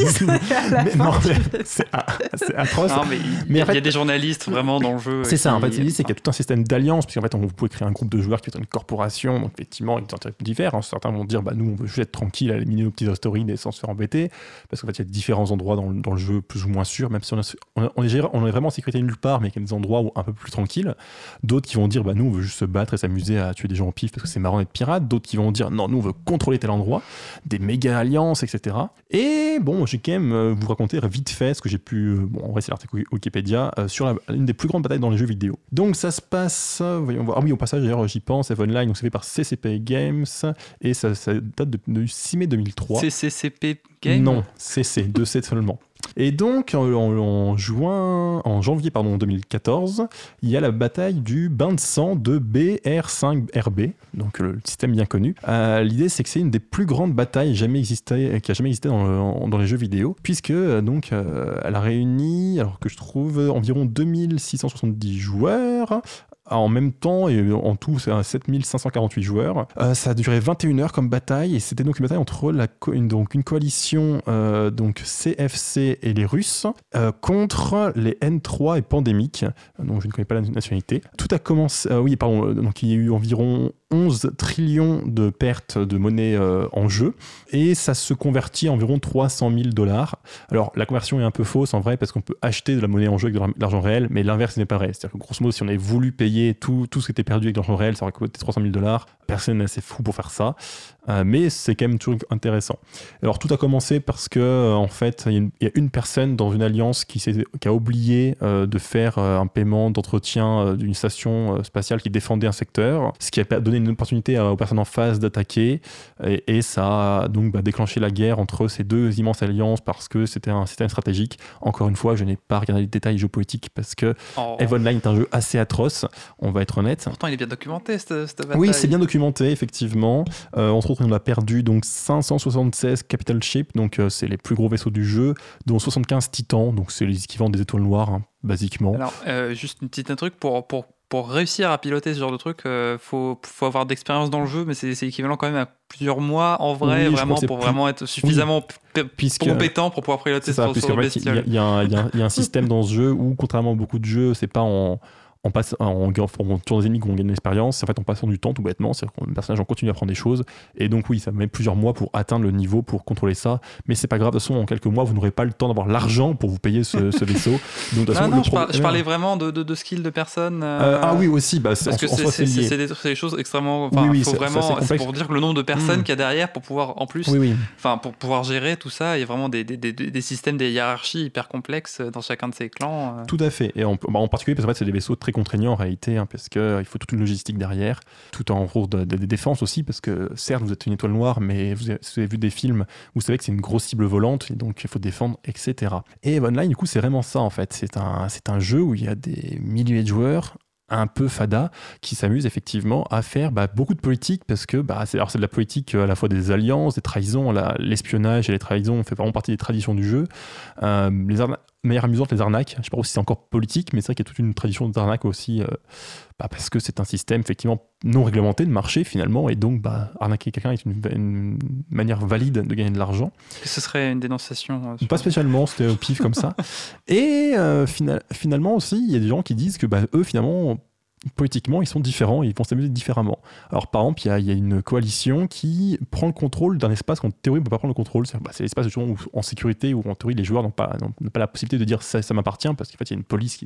c'est atroce. mais il y, a des journalistes vraiment dans le jeu. C'est ça. En fait, c'est qu'il y a tout un système d'alliance, puisqu'en fait, on, vous pouvez créer un groupe de joueurs qui est une corporation. Donc effectivement, ils ont intérêts divers. Hein. Certains vont dire, bah nous, on veut juste être tranquille, éliminer nos petits astéroïdes et sans se faire embêter, parce qu'en fait, il y a différents endroits dans, dans, le jeu plus ou moins sûrs, même si on, on, est, on est vraiment en sécurité nulle part, mais il y a des endroits où un peu plus tranquilles. D'autres qui vont dire, bah nous, on veut juste se battre et s'amuser à tuer des gens en pif parce que c'est marrant d'être pirate, d'autres qui vont dire non, nous on veut contrôler tel endroit, des méga alliances, etc. Et bon, j'ai quand même euh, vous raconter vite fait ce que j'ai pu, euh, bon, en vrai c'est l'article Wikipédia, euh, sur l'une des plus grandes batailles dans les jeux vidéo. Donc ça se passe, voyons voir, ah oui, au passage d'ailleurs j'y pense, Eve Online, donc c'est fait par CCP Games, et ça, date de, 6 mai 2003. CCP Games? Non, CC, 2C seulement. Et donc, en, juin, en janvier pardon, 2014, il y a la bataille du bain de sang de BR5RB, donc le système bien connu. Euh, l'idée, c'est que c'est une des plus grandes batailles jamais qui a jamais existé dans, dans les jeux vidéo, puisque euh, donc euh, elle a réuni, alors que je trouve environ 2670 joueurs, en même temps, et en tout, c'est 7548 joueurs. Euh, ça a duré 21 heures comme bataille, et c'était donc une bataille entre une, donc une coalition euh, donc CFC et les Russes euh, contre les N3 et Pandémique, donc je ne connais pas la nationalité. Tout a commencé, oui, pardon, donc il y a eu environ 11 trillions de pertes de monnaie en jeu, et ça se convertit à environ 300 000 dollars. Alors la conversion est un peu fausse en vrai, parce qu'on peut acheter de la monnaie en jeu avec de l'argent réel, mais l'inverse n'est pas vrai. C'est-à-dire que grosso modo, si on avait voulu payer tout, tout ce qui était perdu avec l'argent réel, ça aurait coûté 300 000 dollars. Personne n'est assez fou pour faire ça. Euh, mais c'est quand même toujours intéressant. Alors tout a commencé parce que euh, en fait, il y, a une personne dans une alliance qui, qui a oublié euh, de faire un paiement d'entretien d'une station spatiale qui défendait un secteur, ce qui a donné une opportunité aux personnes en face d'attaquer. Et, ça a donc bah, déclenché la guerre entre ces deux immenses alliances parce que c'était un système stratégique. Encore une fois, je n'ai pas regardé les détails géopolitiques parce que oh. EVE Online est un jeu assez atroce, on va être honnête. Pourtant, il est bien documenté, cette, cette bataille. Oui, c'est bien documenté, effectivement. on se retrouve on a perdu donc 576 capital ships, donc euh, c'est les plus gros vaisseaux du jeu, dont 75 titans, donc c'est les équivalents des étoiles noires, hein, basiquement. Alors, euh, juste une petite un truc pour, pour, pour réussir à piloter ce genre de truc, il euh, faut, faut, avoir d'expérience dans le jeu, mais c'est équivalent quand même à plusieurs mois en vrai, vraiment, pour vraiment être suffisamment compétent pour pouvoir piloter ça, ce, genre Il y, y, a un système dans ce jeu où, contrairement à beaucoup de jeux, c'est pas en en, passe, en, en, tour des ennemis qu'on gagne de l'expérience, en fait en passant du temps tout bêtement, c'est-à-dire que le personnage en continue à apprendre des choses, et donc oui, ça met plusieurs mois pour atteindre le niveau pour contrôler ça, mais c'est pas grave, de toute façon, en quelques mois, vous n'aurez pas le temps d'avoir l'argent pour vous payer ce, vaisseau. Donc, de non, non, je, parlais vraiment de, de, de skills de personnes. Euh, euh, ah oui, aussi, bah, parce que c'est des, des, choses extrêmement. Oui, faut vraiment, c'est pour dire que le nombre de personnes hmm. qu'il y a derrière pour pouvoir, en plus, enfin, pour pouvoir gérer tout ça, il y a vraiment des, des, systèmes, des hiérarchies hyper complexes dans chacun de ces clans. Euh. Tout à fait, et en, bah, en particulier parce que en fait, c'est des vaisseaux très contraignants en réalité Hein, parce qu'il euh, faut toute une logistique derrière, tout en gros des de, défenses aussi, parce que certes, vous êtes une étoile noire, mais vous avez, vu des films, vous savez que c'est une grosse cible volante, et donc il faut défendre, etc. Et Online, du coup, c'est vraiment ça, en fait. C'est un, un jeu où il y a des milliers de joueurs, un peu fada qui s'amusent effectivement à faire bah, beaucoup de politique parce que bah, c'est de la politique euh, à la fois des alliances, des trahisons, l'espionnage et les trahisons fait vraiment partie des traditions du jeu. Euh, les, manière amusante les arnaques. Je sais pas si c'est encore politique, mais c'est vrai qu'il y a toute une tradition d'arnaque aussi, euh, bah, parce que c'est un système effectivement non réglementé de marché finalement, et donc bah, arnaquer quelqu'un est une, manière valide de gagner de l'argent. Ce serait une dénonciation euh, Pas spécialement, c'était au pif comme ça. Et euh, finalement aussi, il y a des gens qui disent que bah, eux finalement politiquement, ils sont différents et ils vont s'amuser différemment. Alors, par exemple, il y, a une coalition qui prend le contrôle d'un espace qu'en théorie, on ne peut pas prendre le contrôle. C'est bah, l'espace où, en sécurité où, en théorie, les joueurs n'ont pas, pas la possibilité de dire ça, ça m'appartient parce qu'en fait, il y a une police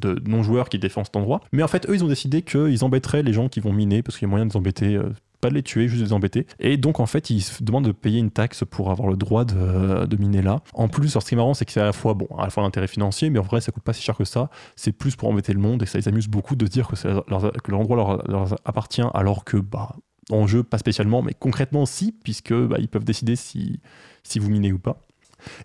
de non-joueurs qui défend cet endroit. Mais en fait, eux, ils ont décidé qu'ils embêteraient les gens qui vont miner parce qu'il y a moyen de les embêter. Euh, pas de les tuer, juste de les embêter. Et donc, en fait, ils se demandent de payer une taxe pour avoir le droit de, miner là. En plus, ce qui est marrant, c'est que c'est à la fois, bon, à la fois l'intérêt financier, mais en vrai, ça coûte pas si cher que ça. C'est plus pour embêter le monde et ça les amuse beaucoup de dire que, l'endroit leur, appartient alors que, bah, en jeu, pas spécialement, mais concrètement, si, puisque bah, ils peuvent décider si, si vous minez ou pas.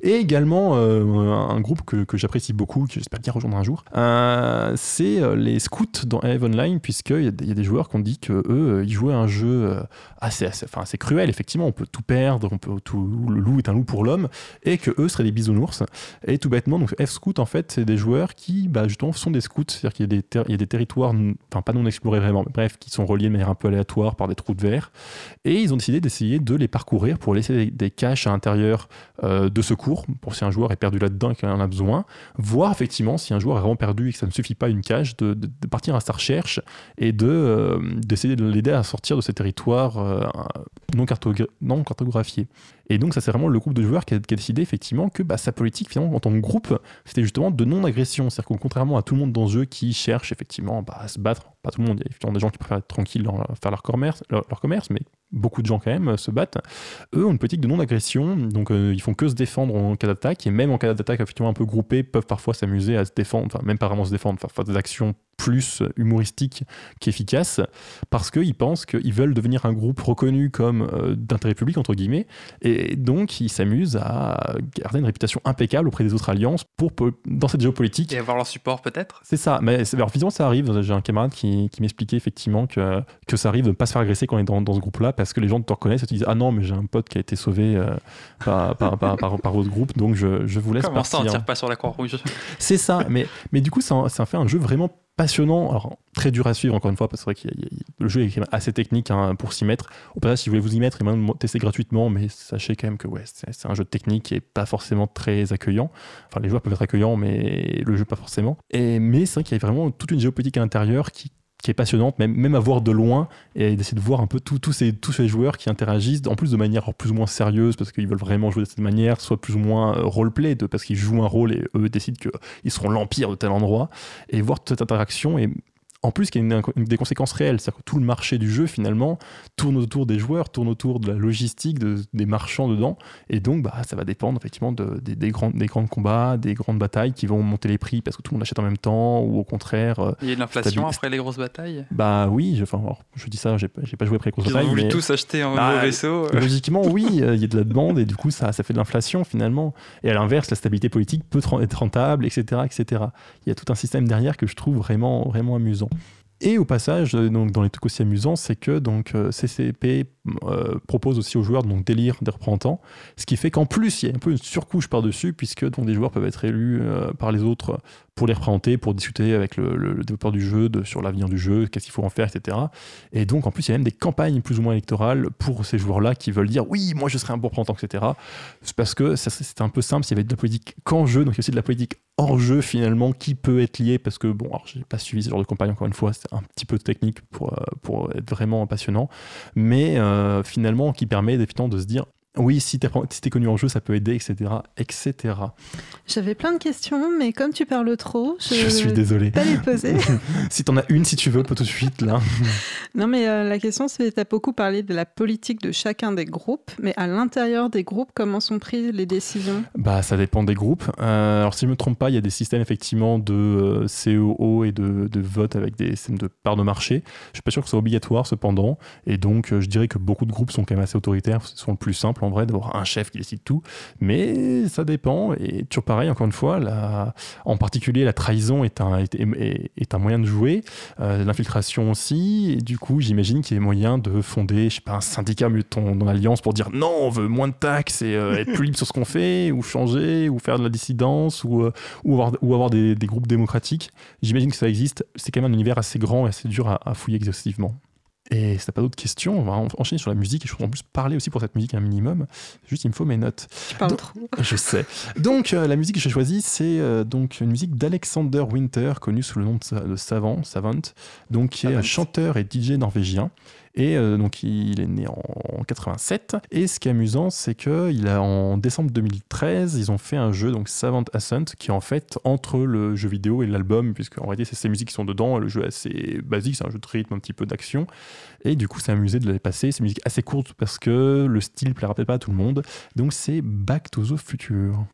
Et également, euh, un groupe que, j'apprécie beaucoup, que j'espère bien rejoindre un jour, euh, c'est euh, les scouts dans Eve Online, puisqu'il y, a des, joueurs qui ont dit qu'eux, ils jouaient un jeu assez, enfin, assez cruel, effectivement, on peut tout perdre, le loup est un loup pour l'homme, et que eux seraient des bisounours. Et tout bêtement, donc F-Scout, en fait, c'est des joueurs qui, bah, justement, sont des scouts, c'est-à-dire qu'il y, a des territoires, enfin, pas non explorés vraiment, mais bref, qui sont reliés de manière un peu aléatoire par des trous de verre, et ils ont décidé d'essayer de les parcourir pour laisser des caches à l'intérieur de ce secours pour si un joueur est perdu là-dedans et qu'il en a besoin, voir effectivement si un joueur est vraiment perdu et que ça ne suffit pas une cage, de, partir à sa recherche et de euh, de l'aider à sortir de ces territoires euh, non, non cartographiés. Et donc, ça, c'est vraiment le groupe de joueurs qui a, décidé effectivement que bah, sa politique, finalement, en tant que groupe, c'était justement de non-agression. C'est-à-dire que contrairement à tout le monde dans ce jeu qui cherche effectivement bah, à se battre, pas tout le monde, il y a des gens qui préfèrent être tranquilles, faire leur commerce, leur, commerce, mais beaucoup de gens quand même euh, se battent. Eux ont une politique de non-agression, donc euh, ils font que se défendre en cas d'attaque, et même en cas d'attaque effectivement un peu groupée, peuvent parfois s'amuser à se défendre, enfin même pas vraiment se défendre, faire des actions plus humoristique qu'efficace, parce qu'ils pensent qu'ils veulent devenir un groupe reconnu comme euh, d'intérêt public, entre guillemets, et donc ils s'amusent à garder une réputation impeccable auprès des autres alliances pour, dans cette géopolitique. Et avoir leur support peut-être? C'est ça, mais alors, évidemment ça arrive, j'ai un camarade qui, qui m'expliquait effectivement que, que ça arrive de ne pas se faire agresser quand on est dans, dans ce groupe-là, parce que les gens te reconnaissent et te disent Ah non, mais j'ai un pote qui a été sauvé euh, par, par, par, par, votre groupe, donc je, je vous laisse Comment partir. ça, on tire pas sur la Croix-Rouge C'est ça, mais, mais du coup ça, ça fait un jeu vraiment passionnant, alors très dur à suivre encore une fois, parce que c'est vrai que le jeu est quand même assez technique hein, pour s'y mettre. Au passage, si vous voulez vous y mettre, et même tester gratuitement, mais sachez quand même que c'est un jeu technique qui est pas forcément très accueillant. Enfin, les joueurs peuvent être accueillants, mais le jeu pas forcément. Mais c'est vrai qu'il y a vraiment toute une géopolitique à l'intérieur qui, qui est passionnante, même, même à voir de loin et d'essayer de voir un peu tous, ces, tous ces joueurs qui interagissent, en plus de manière plus ou moins sérieuse, parce qu'ils veulent vraiment jouer de cette manière, soit plus ou moins euh, roleplay, de, parce qu'ils jouent un rôle et eux décident qu'ils seront l'empire de tel endroit, et voir toute cette interaction et en plus, il y a une, des conséquences réelles. C'est-à-dire que tout le marché du jeu, finalement, tourne autour des joueurs, tourne autour de la logistique, des marchands dedans. Et donc, bah, ça va dépendre effectivement des, grands, des grands combats, des grandes batailles qui vont monter les prix parce que tout le monde achète en même temps, ou au contraire. Euh, il y a de l'inflation après les grosses batailles? Bah oui, je, enfin, je dis ça, j'ai pas joué après les grosses batailles. Ils ont voulu mais... tous acheter un bah, nouveau vaisseau. Logiquement, oui, euh, il y a de la demande et du coup, ça, ça fait de l'inflation finalement. Et à l'inverse, la stabilité politique peut être rentable, etc., etc. Il y a tout un système derrière que je trouve vraiment, vraiment amusant. Et au passage, euh, donc, dans les trucs aussi amusants, c'est que donc, euh, CCP euh, propose aussi aux joueurs donc, d'élire des représentants, ce qui fait qu'en plus, il y a un peu une surcouche par-dessus, puisque donc, des joueurs peuvent être élus par les autres pour les représenter, pour discuter avec le, développeur du jeu sur l'avenir du jeu, qu'est-ce qu'il faut en faire, etc. Et donc, en plus, il y a même des campagnes plus ou moins électorales pour ces joueurs-là qui veulent dire oui, moi je serai un bon représentant, etc. C'est parce que c'était un peu simple, s'il y avait de la politique qu'en jeu, donc il y a aussi de la politique hors jeu finalement qui peut être liée, parce que bon, alors j'ai pas suivi ce genre de campagne encore une fois, c'est un petit peu technique pour, euh, être vraiment passionnant, mais euh, finalement qui permet de se dire oui, si t'es es connu en jeu, ça peut aider, etc. etc. J'avais plein de questions, mais comme tu parles trop, je, suis désolé. Pas les poser. si t'en as une, si tu veux, pas tout de suite, là. non, mais euh, la question, c'est t'as beaucoup parlé de la politique de chacun des groupes, mais à l'intérieur des groupes, comment sont prises les décisions? Bah, ça dépend des groupes. Euh, alors, si je me trompe pas, il y a des systèmes effectivement de euh, COO et de, de, vote avec des systèmes de part de marché. Je suis pas sûr que ce soit obligatoire, cependant. Et donc, je dirais que beaucoup de groupes sont quand même assez autoritaires, ce sont le plus simple en vrai d'avoir un chef qui décide tout, mais ça dépend. Et toujours pareil, encore une fois, la, en particulier la trahison est un, est, un moyen de jouer, euh, l'infiltration aussi. Et du coup, j'imagine qu'il y a moyen de fonder, je sais pas, un syndicat dans l'alliance pour dire non, on veut moins de taxes et euh, être plus libre sur ce qu'on fait, ou changer, ou faire de la dissidence, ou, euh, ou avoir, ou avoir des, des groupes démocratiques. J'imagine que ça existe. C'est quand même un univers assez grand et assez dur à, à fouiller exhaustivement. Et si t'as pas d'autres questions, on va enchaîner sur la musique. Et je voudrais en plus parler aussi pour cette musique un minimum. Juste, il me faut mes notes. Parles trop. Je sais. Donc, euh, la musique que j'ai choisie, c'est euh, donc une musique d'Alexander Winter, connu sous le nom de, Savant, Savant, donc qui est un chanteur et DJ norvégien. Et euh, donc, il est né en 87. Et ce qui est amusant, c'est qu'il a en décembre 2013, ils ont fait un jeu, donc Savant Ascent, qui est en fait entre le jeu vidéo et l'album, puisque en réalité, c'est ces musiques qui sont dedans. Le jeu est assez basique, c'est un jeu de rythme, un petit peu d'action. Et du coup, c'est amusé de les passer. C'est une musique assez courte parce que le style ne plaira peut-être pas à tout le monde. Donc, c'est Back to the Future.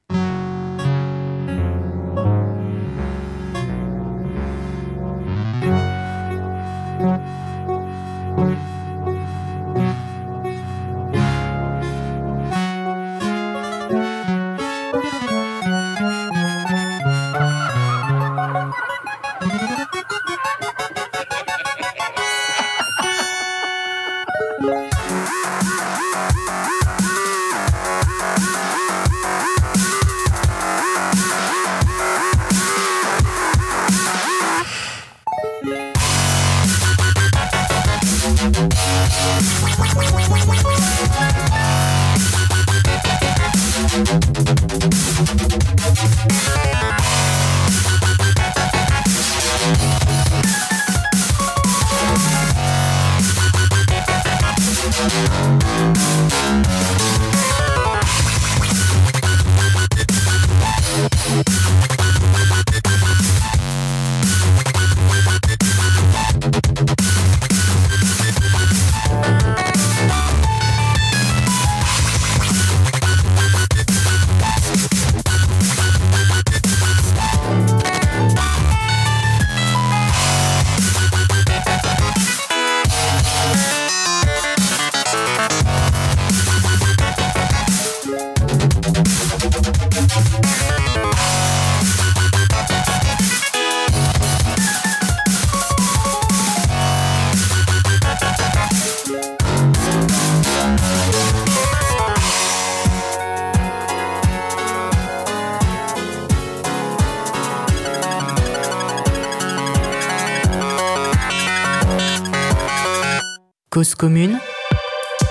Commune,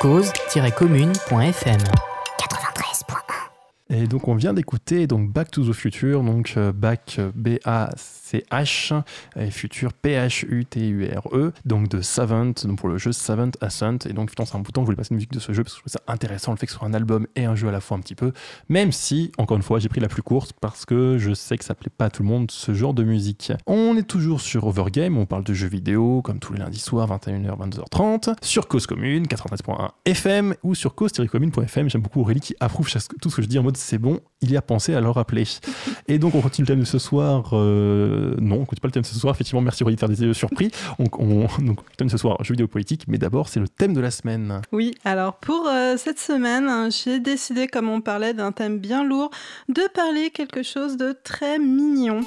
cause-commune.fm. Et donc on vient d'écouter donc Back to the Future, donc euh, Back euh, B A C H et Future P H U T U R E, donc de Savant, donc pour le jeu Savant Ascent. Et donc putain c'est un bouton, je voulais passer une musique de ce jeu parce que je trouve ça intéressant le fait que ce soit un album et un jeu à la fois un petit peu. Même si encore une fois j'ai pris la plus courte parce que je sais que ça plaît pas à tout le monde ce genre de musique. On est toujours sur Overgame, on parle de jeux vidéo comme tous les lundis soirs 21h 22h30 sur Cause Commune 93.1 FM ou sur cause-commune.fm. J'aime beaucoup Aurélie qui approuve tout ce que je dis en mode c'est bon, il y a pensé à le rappeler. Et donc on continue le thème de ce soir. Euh, non, on continue pas le thème ce soir. Effectivement, merci faire des yeux surpris. Donc, on, donc thème ce soir, jeux vidéo politique. Mais d'abord, c'est le thème de la semaine. Oui, alors pour euh, cette semaine, j'ai décidé, comme on parlait d'un thème bien lourd, de parler quelque chose de très mignon.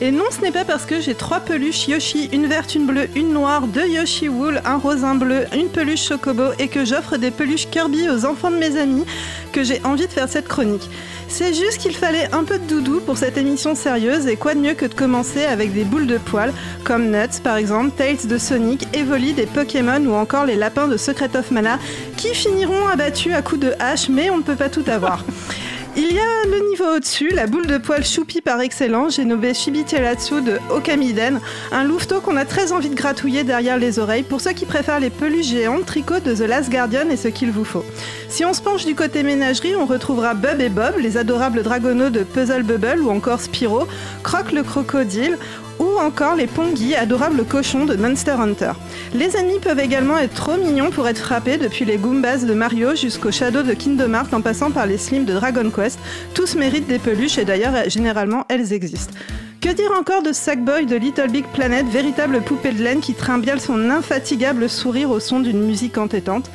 Et non, ce n'est pas parce que j'ai trois peluches Yoshi, une verte, une bleue, une noire, deux Yoshi Wool, un rose, un bleu, une peluche Chocobo et que j'offre des peluches Kirby aux enfants de mes amis que j'ai envie de faire cette chronique. C'est juste qu'il fallait un peu de doudou pour cette émission sérieuse et quoi de mieux que de commencer avec des boules de poils comme Nuts par exemple, Tails de Sonic, Evoli des Pokémon ou encore les lapins de Secret of Mana qui finiront abattus à coups de hache mais on ne peut pas tout avoir. Il y a le niveau au-dessus, la boule de poil choupi par excellence, j'ai nommé Shibiteratsu de Okamiden, un louveteau qu'on a très envie de gratouiller derrière les oreilles. Pour ceux qui préfèrent les peluches géantes, tricot de The Last Guardian est ce qu'il vous faut. Si on se penche du côté ménagerie, on retrouvera Bub et Bob, les adorables dragonaux de Puzzle Bubble ou encore Spyro, Croc le crocodile ou encore les Pongi, adorables cochons de Monster Hunter. Les ennemis peuvent également être trop mignons pour être frappés, depuis les Goombas de Mario jusqu'aux Shadows de Kingdom Hearts en passant par les Slims de Dragon Quest. Tous méritent des peluches et d'ailleurs, généralement, elles existent. Que dire encore de Sackboy de Little Big Planet, véritable poupée de laine qui trimballe son infatigable sourire au son d'une musique entêtante?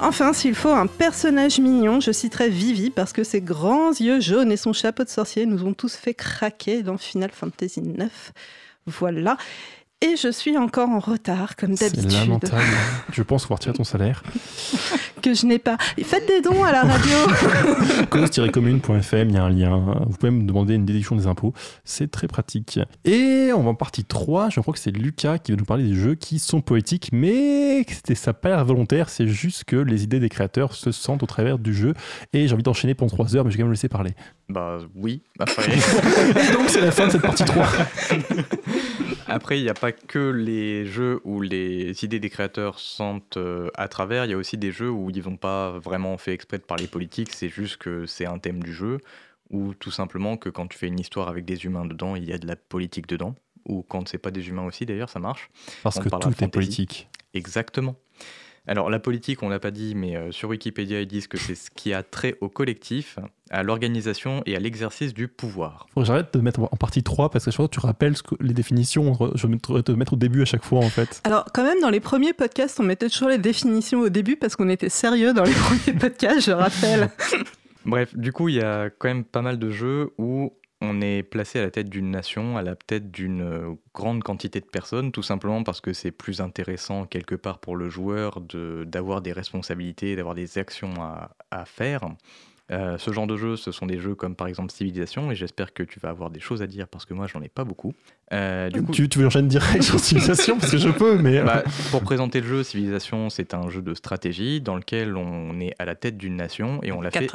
Enfin, s'il faut un personnage mignon, je citerai Vivi parce que ses grands yeux jaunes et son chapeau de sorcier nous ont tous fait craquer dans Final Fantasy IX. Voilà. Et je suis encore en retard, comme d'habitude. C'est lamentable. je pense pouvoir tirer ton salaire. que je n'ai pas. Faites des dons à la radio. cause-commune.fm, il y a un lien. Vous pouvez me demander une déduction des impôts. C'est très pratique. Et on va en partie 3. Je crois que c'est Lucas qui va nous parler des jeux qui sont poétiques, mais ça n'a pas l'air volontaire. C'est juste que les idées des créateurs se sentent au travers du jeu. Et j'ai envie d'enchaîner pendant 3 heures, mais je vais quand même laisser parler. Bah oui. Et donc c'est la fin de cette partie 3. Après, il n'y a pas que les jeux où les idées des créateurs sentent euh, à travers, il y a aussi des jeux où ils n'ont pas vraiment fait exprès de parler politique, c'est juste que c'est un thème du jeu, ou tout simplement que quand tu fais une histoire avec des humains dedans, il y a de la politique dedans, ou quand c'est pas des humains aussi d'ailleurs, ça marche. Parce que tout est politique. Exactement. Alors la politique, on l'a pas dit, mais euh, sur Wikipédia, ils disent que c'est ce qui a trait au collectif, à l'organisation et à l'exercice du pouvoir. Faut que j'arrête de mettre en partie 3 parce que je crois que tu rappelles les définitions, je vais te mettre au début à chaque fois en fait. Alors quand même dans les premiers podcasts, on mettait toujours les définitions au début parce qu'on était sérieux dans les premiers podcasts, je rappelle. Bref, du coup, il y a quand même pas mal de jeux où on est placé à la tête d'une nation, à la tête d'une euh, grande quantité de personnes, tout simplement parce que c'est plus intéressant quelque part pour le joueur d'avoir des responsabilités, d'avoir des actions à faire. Euh, ce genre de jeux, ce sont des jeux comme par exemple Civilisation, et j'espère que tu vas avoir des choses à dire parce que moi j'en ai pas beaucoup. Euh, du coup, tu, tu veux enchaîner direct sur Civilisation parce que je peux, mais. Bah, pour présenter le jeu, Civilisation, c'est un jeu de stratégie dans lequel on est à la tête d'une nation et on la fait.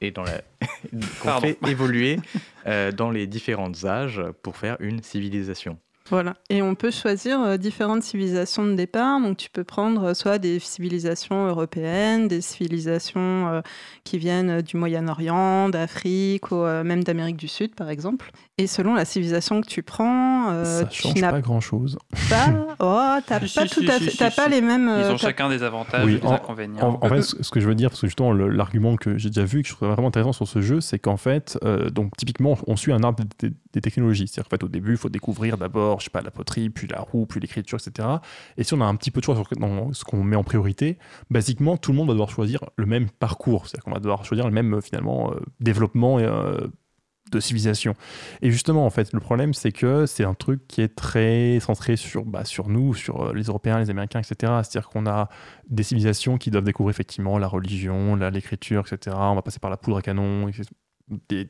Et dans la... qu'on fait évoluer euh, dans les différents âges pour faire une civilisation. Voilà. Et on peut choisir euh, différentes civilisations de départ. Donc, tu peux prendre euh, soit des civilisations européennes, des civilisations euh, qui viennent du Moyen-Orient, d'Afrique ou même d'Amérique du Sud, par exemple. Et selon la civilisation que tu prends, ça tu change pas grand-chose. Pas, oh, t'as pas tout à fait, t'as pas les mêmes. Ils ont chacun des avantages et des inconvénients. En, fait, ce que je veux dire, parce que justement, l'argument que j'ai déjà vu, que je trouve vraiment intéressant sur ce jeu, c'est qu'en fait, donc typiquement, on suit un arbre des, des technologies. C'est-à-dire qu'en fait, au début, il faut découvrir d'abord je sais pas, la poterie, puis la roue, puis l'écriture, etc. Et si on a un petit peu de choix dans ce qu'on met en priorité, basiquement, tout le monde va devoir choisir le même parcours. C'est-à-dire qu'on va devoir choisir le même, finalement, euh, développement euh, de civilisation. Et justement, en fait, le problème, c'est que c'est un truc qui est très centré sur, bah, sur nous, sur euh, les Européens, les Américains, etc. C'est-à-dire qu'on a des civilisations qui doivent découvrir effectivement la religion, l'écriture, etc. On va passer par la poudre à canon, etc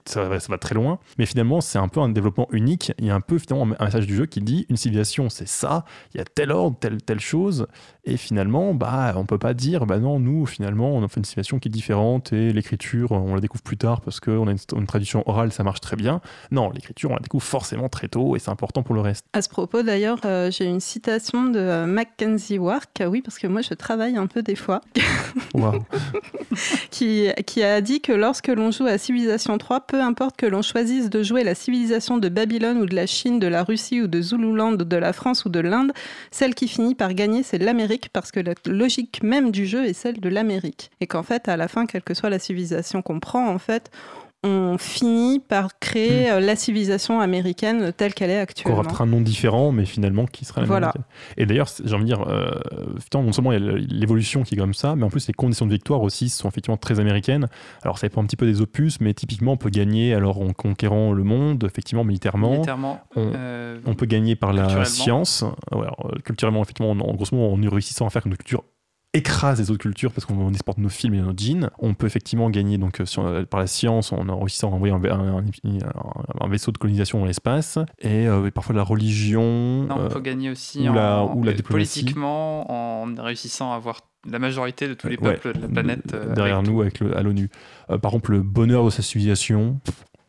ça, va, ça va très loin. Mais finalement, c'est un peu un développement unique. Il y a un peu finalement un message du jeu qui dit une civilisation, c'est ça, il y a tel ordre, telle, telle chose. Et finalement, bah, on peut pas dire, bah non, nous, finalement, on a fait une civilisation qui est différente et l'écriture, on la découvre plus tard parce qu'on a une, une, tradition orale, ça marche très bien. Non, l'écriture, on la découvre forcément très tôt et c'est important pour le reste. À ce propos, d'ailleurs, euh, j'ai une citation de euh, Mackenzie Wark, oui, parce que moi, je travaille un peu des fois, Waouh. qui, qui a dit que lorsque l'on joue à Civilisation 3, peu importe que l'on choisisse de jouer la civilisation de Babylone ou de la Chine, de la Russie ou de Zululand, de la France ou de l'Inde, celle qui finit par gagner, c'est l'Amérique, parce que la logique même du jeu est celle de l'Amérique. Et qu'en fait, à la fin, quelle que soit la civilisation qu'on prend, en fait, on finit par créer Hmm. la civilisation américaine telle qu'elle est Qu'on actuellement. rappellera un nom différent, mais finalement qui sera la Voilà. même. Et d'ailleurs, j'ai envie de dire, euh, effectivement, non seulement il y a l'évolution qui est comme ça, mais en plus les conditions de victoire aussi sont effectivement très américaines. Alors ça dépend un petit peu des opus, mais typiquement on peut gagner alors en conquérant le monde, effectivement militairement. Militairement. On- euh, On peut gagner par la science, Ouais, alors, euh, culturellement, effectivement, en, en grosso modo, en réussissant à faire notre culture écrase les autres cultures parce qu'on exporte nos films et nos jeans. On peut effectivement gagner donc, euh, sur- euh, par la science en réussissant à envoyer un, un- un- un vaisseau de colonisation dans l'espace et, euh, et parfois la religion. Non, on peut gagner aussi ou la- en- ou la diplomatie. politiquement en réussissant à avoir la majorité de tous les Ouais, peuples de la planète euh, derrière avec nous avec le- à l'ONU. Euh, par contre, le bonheur de sa civilisation,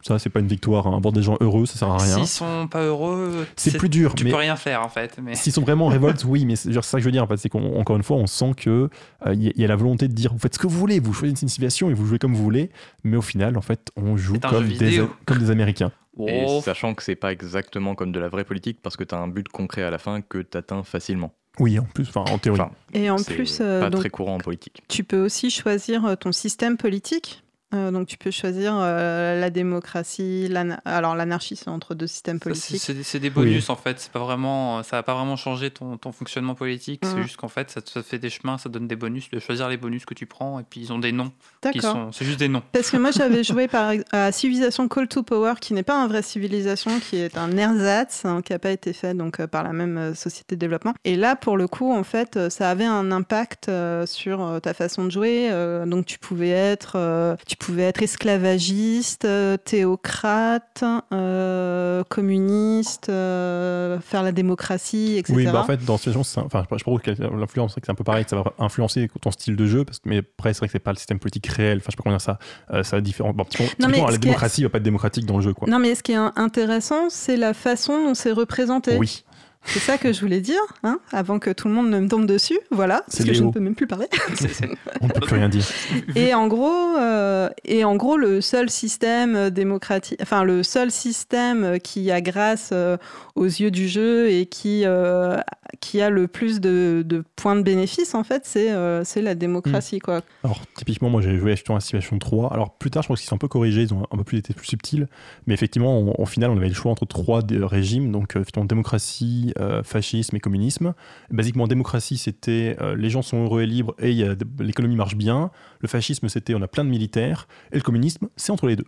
ça c'est pas une victoire. hein. Avoir des gens heureux, ça sert à rien. S'ils sont pas heureux, C'est plus dur, Tu mais peux rien faire en fait. Mais S'ils sont vraiment en révolte, oui, mais c'est ça que je veux dire. En fait, c'est qu'encore une fois, on sent que euh, il y, a- il y a la volonté de dire vous faites ce que vous voulez, vous choisissez une civilisation et vous jouez comme vous voulez, mais au final, en fait, on joue comme des, vidéo. comme des Américains. Et Oh, sachant que c'est pas exactement comme de la vraie politique parce que tu as un but concret à la fin que tu atteins facilement. Oui, en plus, enfin, en théorie. Enfin, Et en plus, euh, pas donc, très courant en politique. tu peux aussi choisir euh, ton système politique. Euh, donc tu peux choisir euh, la démocratie, alors l'anarchie c'est entre deux systèmes politiques. c'est des- bonus en fait. C'est pas vraiment, ça va pas vraiment changer ton, ton fonctionnement politique. C'est Mhm. juste qu'en fait, ça te fait des chemins, ça donne des bonus. De choisir les bonus que tu prends et puis ils ont des noms qui D'accord. sont, c'est juste des noms. Parce que moi j'avais joué par, à Civilisation Call to Power qui n'est pas un vrai civilisation, qui est un ersatz hein, qui n'a pas été fait donc euh, par la même euh, société de développement. Et là pour le coup en fait euh, ça avait un impact euh, sur euh, ta façon de jouer. euh, donc tu pouvais être, euh, tu pouvais être esclavagiste, euh, théocrate, euh, communiste, euh, faire la démocratie, etc. Oui, bah en fait, dans cette situation, enfin, je pas que l'influence, c'est un peu pareil, que ça va influencer ton style de jeu, parce que, mais après, c'est vrai que c'est pas le système politique réel, enfin, je sais pas comment dire ça, euh, ça va différent. Bon, Non, mais la qui est- démocratie va pas être démocratique dans le jeu, quoi. Non mais ce qui est in- intéressant c'est la façon dont c'est représenté. Oui, C'est ça que je voulais dire, hein, avant que tout le monde ne me tombe dessus. Voilà, C'est parce que je ne peux même plus parler. On ne peut plus rien dire. Et en gros, euh, et en gros, le seul système démocratique, enfin le seul système qui a grâce euh, aux yeux du jeu et qui euh, qui a le plus de, de points de bénéfice, en fait, c'est euh, c'est la démocratie, quoi. Alors, typiquement, moi, j'ai joué à Civilization 3. Alors, plus tard, je pense qu'ils sont un peu corrigés, ils ont un peu plus été plus subtils. Mais effectivement, on- au final, on avait le choix entre trois régimes. Donc, euh, effectivement, démocratie, euh, fascisme et communisme. Basiquement, démocratie, c'était euh, les gens sont heureux et libres et l'économie marche bien. Le fascisme, c'était on a plein de militaires. Et le communisme, c'est entre les deux.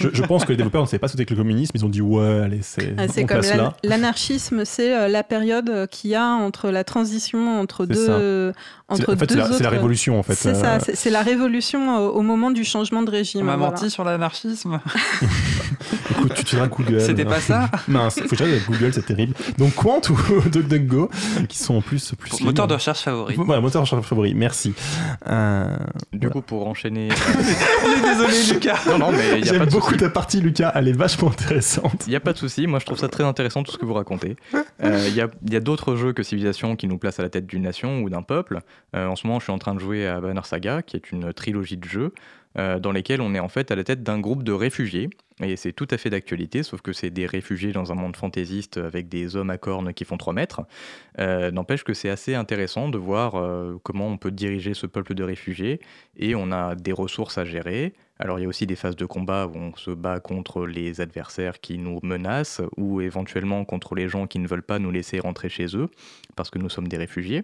Je, je pense que les développeurs ne savaient pas ce que c'était que le communisme. Ils ont dit, ouais, allez, c'est. Ah, c'est on comme l'anarchisme, c'est euh, la période euh, qu'il y a entre la transition entre deux, C'est- entre En fait, c'est deux la, c'est la autres- révolution, en fait. C'est Euh, ça, c'est la révolution euh, au moment du changement de On régime. m'a voilà. menti sur l'anarchisme. Écoute, tu diras Google. C'était pas ça Mince, faut que avec Google, c'est terrible. Donc Quant ou DuckDuckGo, qui sont en plus plus slim. Moteur de recherche favori. Voilà, moteur de recherche favori, merci. Euh, Du Voilà. coup, pour enchaîner. On est désolé, Lucas. non, non, mais il n'y a, de beaucoup ta partie, Lucas, elle est vachement intéressante. Il n'y a pas de souci, moi je trouve ça très intéressant tout ce que vous racontez. Euh, Il y a, il y a d'autres jeux que Civilization qui nous placent à la tête d'une nation ou d'un peuple. Euh, en ce moment, je suis en train de jouer à Banner Saga, qui est une trilogie de jeux euh, dans lesquels on est en fait à la tête d'un groupe de réfugiés. Et c'est tout à fait d'actualité, sauf que c'est des réfugiés dans un monde fantaisiste avec des hommes à cornes qui font 3 mètres. Euh, N'empêche que c'est assez intéressant de voir euh, comment on peut diriger ce peuple de réfugiés. Et on a des ressources à gérer. Alors il y a aussi des phases de combat où on se bat contre les adversaires qui nous menacent ou éventuellement contre les gens qui ne veulent pas nous laisser rentrer chez eux parce que nous sommes des réfugiés.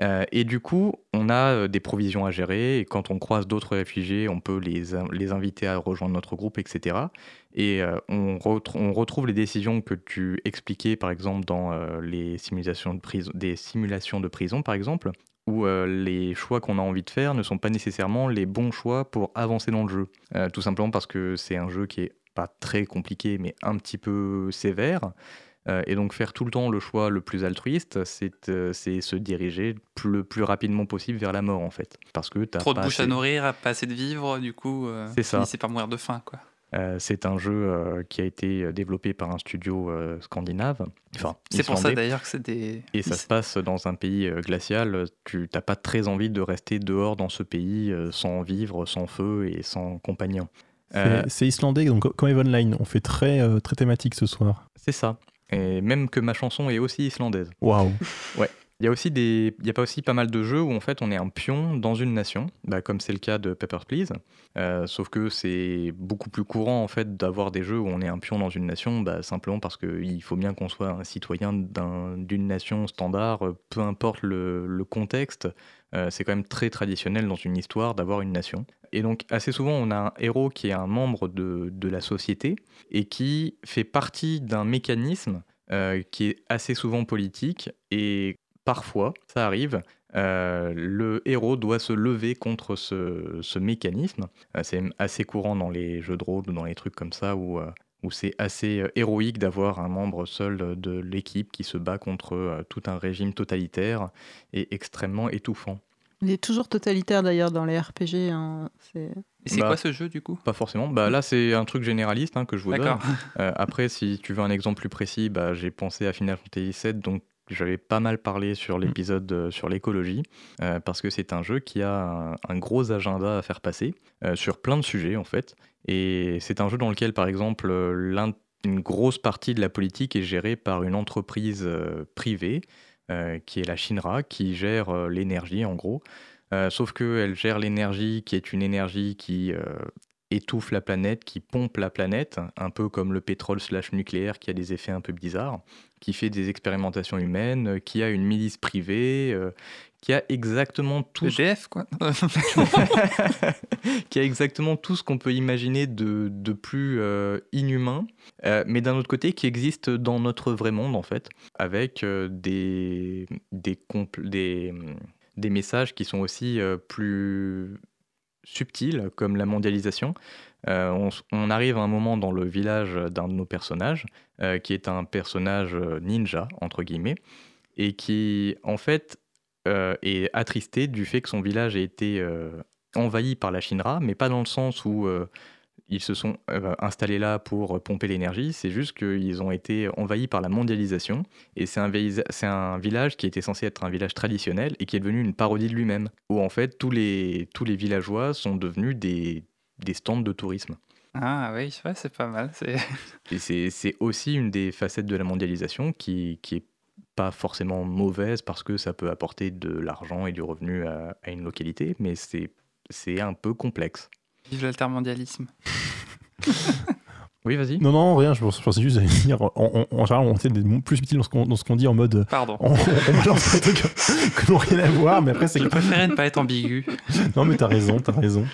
Euh, et du coup, on a euh, des provisions à gérer et quand on croise d'autres réfugiés, on peut les, in- les inviter à rejoindre notre groupe, etc. Et euh, on, retr- on retrouve les décisions que tu expliquais, par exemple, dans les simulations de prison, des simulations de prison, par exemple, où les choix qu'on a envie de faire ne sont pas nécessairement les bons choix pour avancer dans le jeu. tout simplement parce que c'est un jeu qui est pas très compliqué, mais un petit peu sévère. Euh, et donc faire tout le temps le choix le plus altruiste, c'est euh, se diriger le plus rapidement possible vers la mort en fait. Parce que as Trop de bouche à nourrir, pas assez de vivre, du coup, euh, c'est ça. C'est pas mourir de faim quoi. C'est un jeu qui a été développé par un studio scandinave. Enfin, c'est pour ça d'ailleurs que c'est des. Et ça se passe dans un pays glacial. Tu n'as pas très envie de rester dehors dans ce pays sans vivre, sans feu et sans compagnon. C'est islandais, donc comme Line, on fait très, très thématique ce soir. C'est ça. Et même que ma chanson est aussi islandaise. Waouh Ouais. Il y a aussi des, il y a pas aussi pas mal de jeux où en fait on est un pion dans une nation, bah, comme c'est le cas de Papers Please. Euh, sauf que c'est beaucoup plus courant en fait d'avoir des jeux où on est un pion dans une nation, bah, simplement parce qu'il faut bien qu'on soit un citoyen d'une nation standard, peu importe le, le contexte. Euh, c'est quand même très traditionnel dans une histoire d'avoir une nation. Et donc assez souvent on a un héros qui est un membre de, de la société et qui fait partie d'un mécanisme euh, qui est assez souvent politique et parfois, ça arrive, euh, le héros doit se lever contre ce, mécanisme. Euh, c'est assez courant dans les jeux de rôle ou dans les trucs comme ça où, où c'est assez héroïque d'avoir un membre seul de l'équipe qui se bat contre tout un régime totalitaire et extrêmement étouffant. Il est toujours totalitaire d'ailleurs dans les RPG. Hein. Et c'est bah, quoi ce jeu du coup? Pas forcément. Bah, là, c'est un truc généraliste hein, que je vous donne. Euh, après, si tu veux un exemple plus précis, bah, j'ai pensé à Final Fantasy VII, donc j'avais pas mal parlé sur mm. l'épisode euh, sur l'écologie, euh, parce que c'est un jeu qui a un, gros agenda à faire passer sur plein de sujets en fait. Et c'est un jeu dans lequel, par exemple, une grosse partie de la politique est gérée par une entreprise privée euh, qui est la Shinra, qui gère euh, l'énergie en gros. Euh, sauf qu'elle gère l'énergie qui est une énergie qui étouffe la planète, qui pompe la planète, un peu comme le pétrole slash nucléaire qui a des effets un peu bizarres, qui fait des expérimentations humaines, qui a une milice privée, qui a exactement tout. EDF, quoi. qui a exactement tout ce qu'on peut imaginer de, de plus euh, inhumain, euh, mais d'un autre côté qui existe dans notre vrai monde, en fait, avec euh, des, des, des, des, messages qui sont aussi plus subtils, comme la mondialisation. On, on, arrive à un moment dans le village d'un de nos personnages, qui est un personnage ninja, entre guillemets, et qui, en fait, euh, est attristé du fait que son village ait été euh, envahi par la Shinra, mais pas dans le sens où euh, ils se sont installés là pour pomper l'énergie, c'est juste qu'ils ont été envahis par la mondialisation, et c'est un, un, village qui était censé être un village traditionnel et qui est devenu une parodie de lui-même, où en fait tous les, tous les villageois sont devenus des, des stands de tourisme. Ah oui, c'est pas mal. et c'est aussi une des facettes de la mondialisation qui, qui est pas forcément mauvaise parce que ça peut apporter de l'argent et du revenu à, une localité, mais c'est un peu complexe. Vive l'altermondialisme. oui, vas-y. Non, non, rien, je pensais juste à dire, en, général, on est plus subtil dans ce qu'on dit en mode. Pardon. On, on lance des trucs que n'ont rien à voir, mais après, c'est. Je préférais ne pas être ambigu. non, mais t'as raison, t'as raison.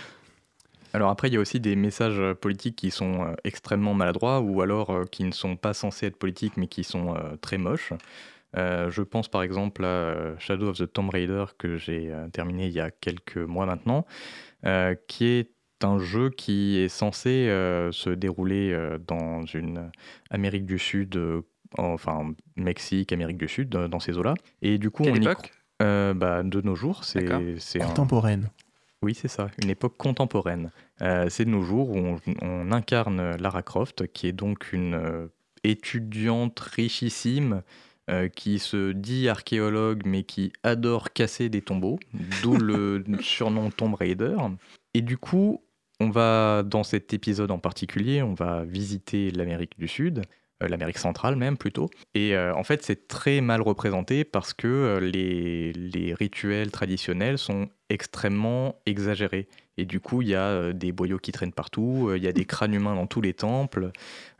Alors après, il y a aussi des messages politiques qui sont euh, extrêmement maladroits ou alors euh, qui ne sont pas censés être politiques mais qui sont euh, très moches. Euh, je pense par exemple à euh, Shadow of the Tomb Raider que j'ai euh, terminé il y a quelques mois maintenant, qui est un jeu qui est censé se dérouler dans une Amérique du Sud, enfin Mexique, Amérique du Sud, dans ces eaux-là. Et du coup, Quelle on époque? bah, de nos jours, c'est contemporaine. Oui, c'est ça, une époque contemporaine. c'est de nos jours où on, on, incarne Lara Croft, qui est donc une étudiante richissime euh, qui se dit archéologue mais qui adore casser des tombeaux, d'où le surnom Tomb Raider. Et du coup, on va, dans cet épisode en particulier, on va visiter l'Amérique du Sud, euh, l'Amérique centrale même plutôt. Et euh, en fait, c'est très mal représenté parce que les, les rituels traditionnels sont extrêmement exagérés. Et du coup, il y a euh, des boyaux qui traînent partout, euh, il y a des crânes humains dans tous les temples.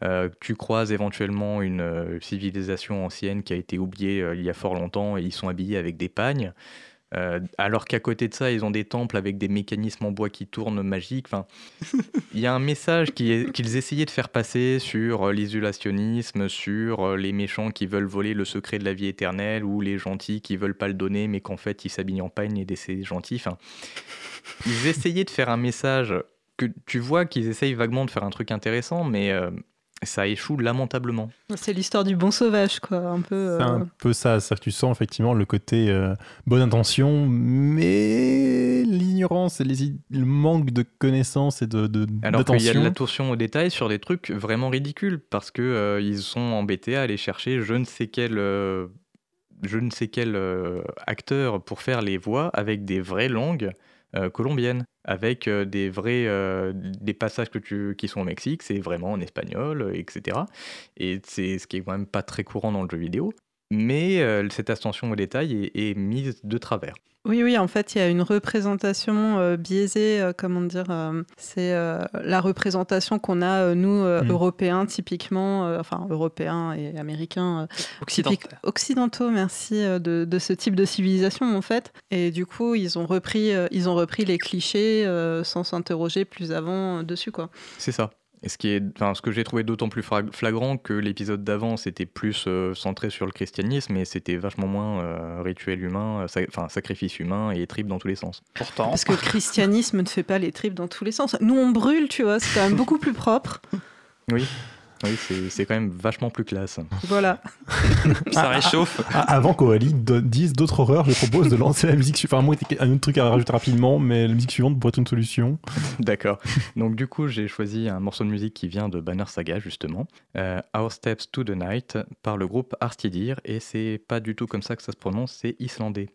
Euh, tu croises éventuellement une civilisation ancienne qui a été oubliée il y a fort longtemps et ils sont habillés avec des pagnes. Euh, alors qu'à côté de ça, ils ont des temples avec des mécanismes en bois qui tournent magiques. Enfin, il y a un message qu'ils essayaient de faire passer sur euh, l'isolationnisme, sur euh, les méchants qui veulent voler le secret de la vie éternelle ou les gentils qui veulent pas le donner, mais qu'en fait ils s'habillent en pagne et c'est gentils. Ils essayaient de faire un message que tu vois qu'ils essayent vaguement de faire un truc intéressant, mais ça échoue lamentablement. C'est l'histoire du bon sauvage, quoi, un peu. C'est un euh, peu ça, ça tu sens effectivement le côté euh, bonne intention, mais l'ignorance et le manque de connaissances et de, de Alors qu'il y a de l'attention aux détails sur des trucs vraiment ridicules, parce que euh, ils sont embêtés à aller chercher je ne sais quel je ne sais quel acteur pour faire les voix avec des vraies langues colombiennes avec euh, des vrais euh, des passages que tu, qui sont au Mexique, c'est vraiment en espagnol, etc. Et c'est ce qui est quand même pas très courant dans le jeu vidéo. Mais euh, cette attention au détail est mise de travers. Oui, oui, en fait, il y a une représentation euh, biaisée, euh, comment dire, c'est la représentation qu'on a, nous, mm. Européens, typiquement, enfin, Européens et Américains, occidentaux, merci, de, de, ce type de civilisation, en fait. Et du coup, ils ont repris, ils ont repris les clichés sans s'interroger plus avant dessus, quoi. C'est ça. Et ce, qui est, enfin, ce que j'ai trouvé d'autant plus flagrant que l'épisode d'avant, c'était plus euh, centré sur le christianisme et c'était vachement moins euh, rituel humain, euh, enfin sacrifice humain et tripes dans tous les sens. Pourtant. Parce que le christianisme ne fait pas les tripes dans tous les sens. Nous, on brûle, tu vois, c'est quand même beaucoup plus propre. Oui. Oui, c'est quand même vachement plus classe. Voilà. Ça réchauffe. Ah, avant qu'Aurélie dise d'autres horreurs, je propose de lancer la musique suivante. Enfin, moi, un autre truc à rajouter rapidement, mais la musique suivante pourrait être une solution. D'accord. Donc, du coup, j'ai choisi un morceau de musique qui vient de Banner Saga, justement. Euh, Our Steps to the Night, par le groupe Arstidir. Et c'est pas du tout comme ça que ça se prononce, c'est islandais.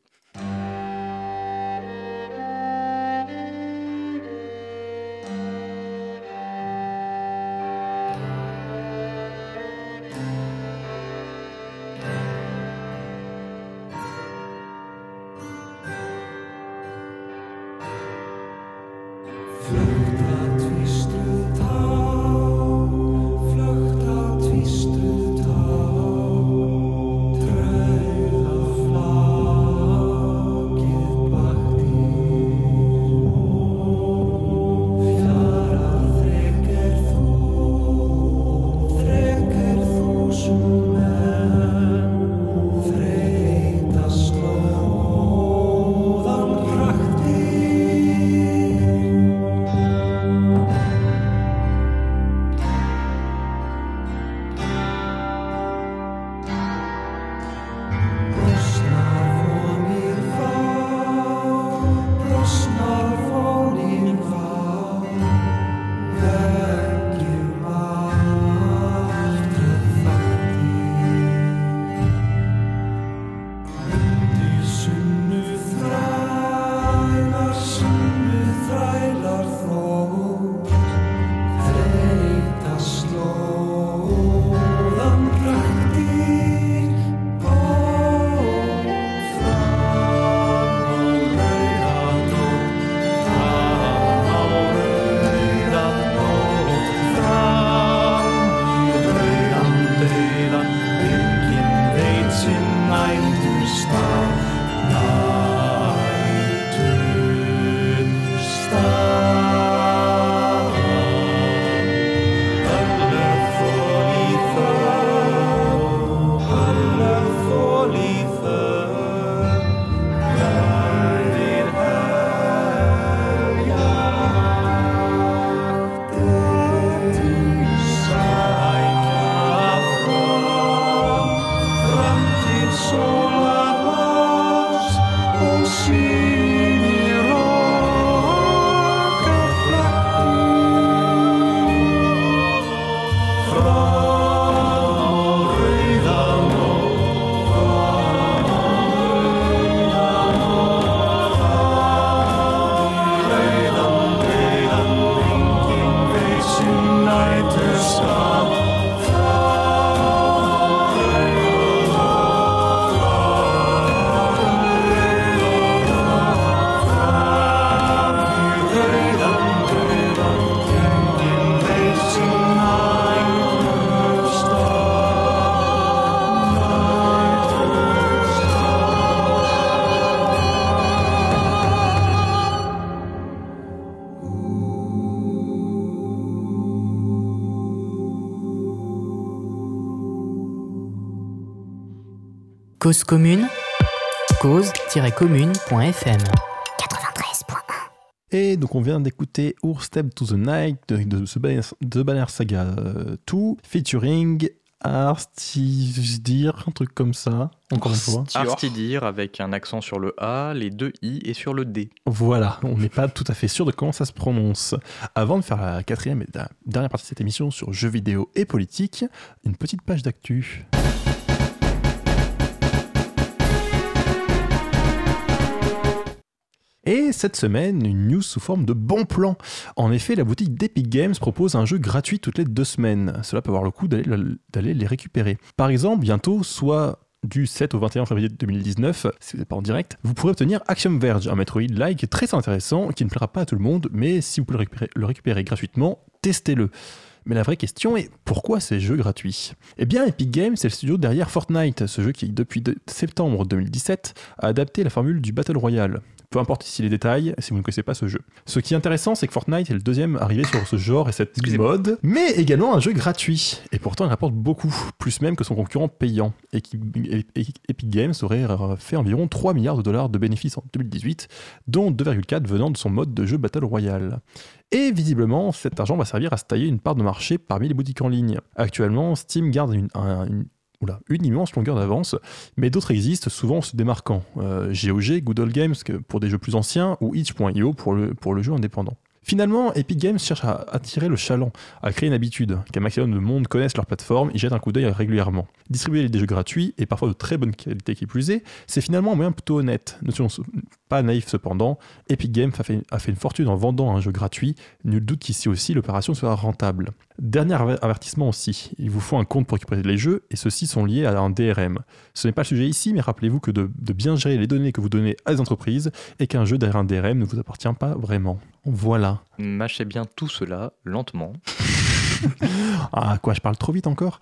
Cause commune, cause-commune.fm. Et donc on vient d'écouter Our Step to the Night de, de The, Banner, Saga euh, 2 featuring Arstidir, un truc comme ça, encore une fois. Arstidir avec un accent sur le A, les deux I et sur le D. Voilà, on n'est pas tout à fait sûr de comment ça se prononce. Avant de faire la quatrième et la dernière partie de cette émission sur jeux vidéo et politique, une petite page d'actu. Et cette semaine, une news sous forme de bon plan. En effet, la boutique d'Epic Games propose un jeu gratuit toutes les deux semaines. Cela peut avoir le coup d'aller les récupérer. Par exemple, bientôt, soit du 7 au 21 février 2019, si vous n'êtes pas en direct, vous pourrez obtenir Action Verge, un Metroid-like très intéressant qui ne plaira pas à tout le monde, mais si vous pouvez le récupérer, le récupérer gratuitement, testez-le. Mais la vraie question est pourquoi ces jeux gratuits? Eh bien, Epic Games, c'est le studio derrière Fortnite, ce jeu qui, depuis septembre 2017, a adapté la formule du Battle Royale. Peu importe ici les détails, si vous ne connaissez pas ce jeu. Ce qui est intéressant, c'est que Fortnite est le deuxième arrivé sur ce genre et cette mode, mais également un jeu gratuit. Et pourtant, il rapporte beaucoup, plus même que son concurrent payant. Et qui, Epic Games aurait fait environ 3 milliards de dollars de bénéfices en 2018, dont 2,4 venant de son mode de jeu Battle Royale. Et visiblement, cet argent va servir à se tailler une part de marché parmi les boutiques en ligne. Actuellement, Steam garde une, un, une, une immense longueur d'avance, mais d'autres existent, souvent se démarquant. Euh, GOG, Good Games pour des jeux plus anciens, ou itch.io pour le jeu indépendant. Finalement, Epic Games cherche à attirer le chaland, à créer une habitude, qu'un maximum de monde connaisse leur plateforme et jette un coup d'œil régulièrement. Distribuer des jeux gratuits, et parfois de très bonne qualité qui plus est, c'est finalement un moyen plutôt honnête. Ne soyons pas naïfs cependant, Epic Games a fait, une fortune en vendant un jeu gratuit, nul doute qu'ici aussi l'opération sera rentable. Dernier avertissement aussi, il vous faut un compte pour récupérer les jeux, et ceux-ci sont liés à un DRM. Ce n'est pas le sujet ici, mais rappelez-vous que de bien gérer les données que vous donnez à des entreprises, et qu'un jeu derrière un DRM ne vous appartient pas vraiment. Voilà. Mâchez bien tout cela lentement. ah, quoi, je parle trop vite encore?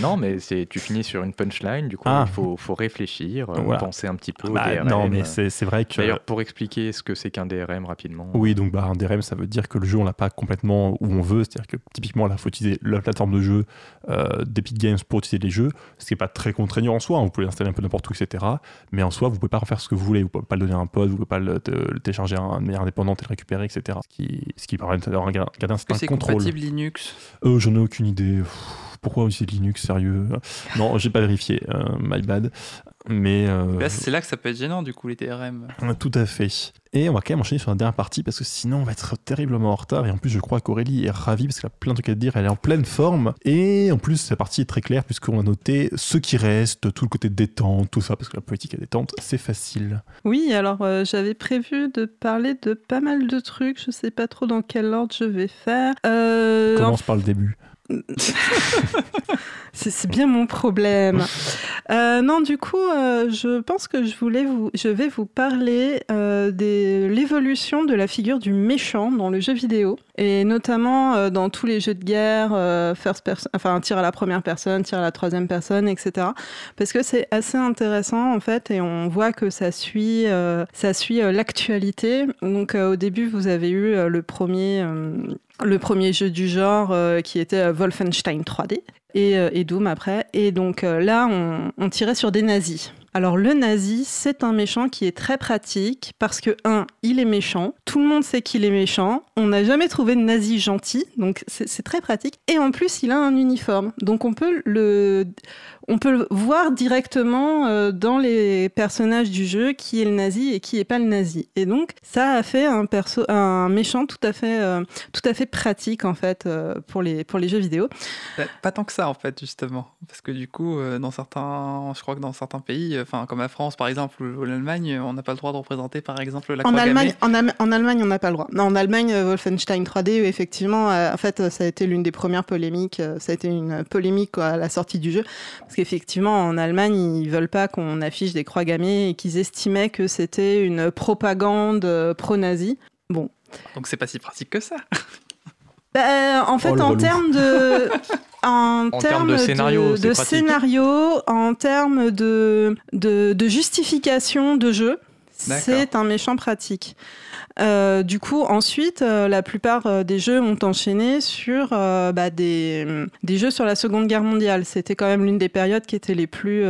Non, mais c'est tu finis sur une punchline, du coup, Ah. il faut, faut réfléchir, euh, Voilà. penser un petit peu Bah, au DRM. Non, mais c'est c'est vrai que. D'ailleurs, pour expliquer ce que c'est qu'un DRM rapidement. Oui, donc bah, un DRM, ça veut dire que le jeu, on l'a pas complètement où on veut. C'est-à-dire que typiquement, là, il faut utiliser la plateforme de jeu euh, d'Epic Games pour utiliser les jeux, ce qui n'est pas très contraignant en soi. hein. Vous pouvez l'installer un peu n'importe où, etc. Mais en soi, vous pouvez pas en faire ce que vous voulez. Vous pouvez pas le donner à un pote, vous pouvez pas le, te- le télécharger de manière indépendante et le récupérer, etc. Ce qui, ce qui permet d'avoir un, garder un Est-ce que certain c'est contrôle. compatible Linux? Euh, J'en ai aucune idée. Pourquoi utiliser Linux, sérieux? Non, j'ai pas vérifié. euh, my bad. Mais. euh, Là, c'est là que ça peut être gênant, du coup, les DRM. tout à fait. Et on va quand même enchaîner sur la dernière partie parce que sinon on va être terriblement en retard. Et en plus, je crois qu'Aurélie est ravie parce qu'elle a plein de trucs à te dire. Elle est en pleine forme. Et en plus, la partie est très claire puisqu'on a noté ce qui reste, tout le côté détente, tout ça. Parce que la politique est détente, c'est facile. Oui, alors euh, j'avais prévu de parler de pas mal de trucs. Je sais pas trop dans quel ordre je vais faire. Euh, Commence par le début? C'est bien mon problème. Euh, non, du coup, euh, je pense que je, voulais vous, je vais vous parler euh, de l'évolution de la figure du méchant dans le jeu vidéo, et notamment dans tous les jeux de guerre, first enfin tir à la première personne, tir à la troisième personne, etc. Parce que c'est assez intéressant en fait, et on voit que ça suit, ça suit l'actualité. Donc au début, vous avez eu le premier. Le premier jeu du genre euh, qui était euh, Wolfenstein 3D et, euh, et Doom après. Et donc là, on, tirait sur des nazis. Alors le nazi, c'est un méchant qui est très pratique parce que, un, il est méchant, tout le monde sait qu'il est méchant, on n'a jamais trouvé de nazi gentil, donc c'est très pratique. Et en plus, il a un uniforme, donc on peut le, on peut le voir directement euh, dans les personnages du jeu qui est le nazi et qui est pas le nazi. Et donc ça a fait un, perso, un méchant tout à fait, euh, tout à fait pratique en fait euh, pour, les, pour les jeux vidéo. Pas tant que ça, en fait, justement. Parce que du coup, dans certains, je crois que dans certains pays, enfin, comme la France, par exemple, ou l'Allemagne, on n'a pas le droit de représenter, par exemple, la En croix Allemagne, en, Allemagne, on n'a pas le droit. Non, en Allemagne, Wolfenstein 3D, effectivement, en fait, ça a été l'une des premières polémiques. ça a été une polémique quoi, à la sortie du jeu, parce qu'effectivement, en Allemagne, ils veulent pas qu'on affiche des croix gammées et qu'ils estimaient que c'était une propagande euh, pro-nazi. Bon. Donc c'est pas si pratique que ça. Bah, en fait, Oh, le en termes de, en, En termes de scénario, de, c'est de pratique. scénario, en termes de, de, de justification de jeu, C'est un méchant pratique. Euh, du coup, ensuite, euh, la plupart euh, des jeux ont enchaîné sur bah, des, des, jeux sur la Seconde Guerre mondiale. C'était quand même l'une des périodes qui étaient les plus,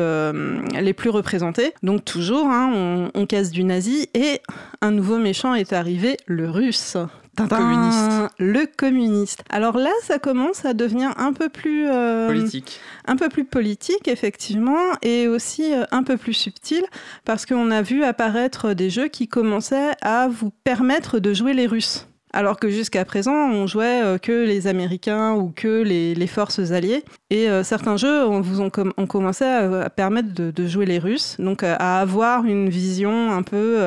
les plus représentées. Donc toujours, hein, on, on casse du nazi et un nouveau méchant est arrivé, le russe communiste. Le communiste. Alors là, ça commence à devenir un peu plus euh, politique. Un peu plus politique, effectivement, et aussi euh, un peu plus subtil, parce qu'on a vu apparaître des jeux qui commençaient à vous permettre de jouer les Russes. Alors que jusqu'à présent, on jouait euh, que les Américains ou que les, forces alliées. Et certains jeux on vous ont, commencé à, permettre de, jouer les Russes, donc à avoir une vision un peu,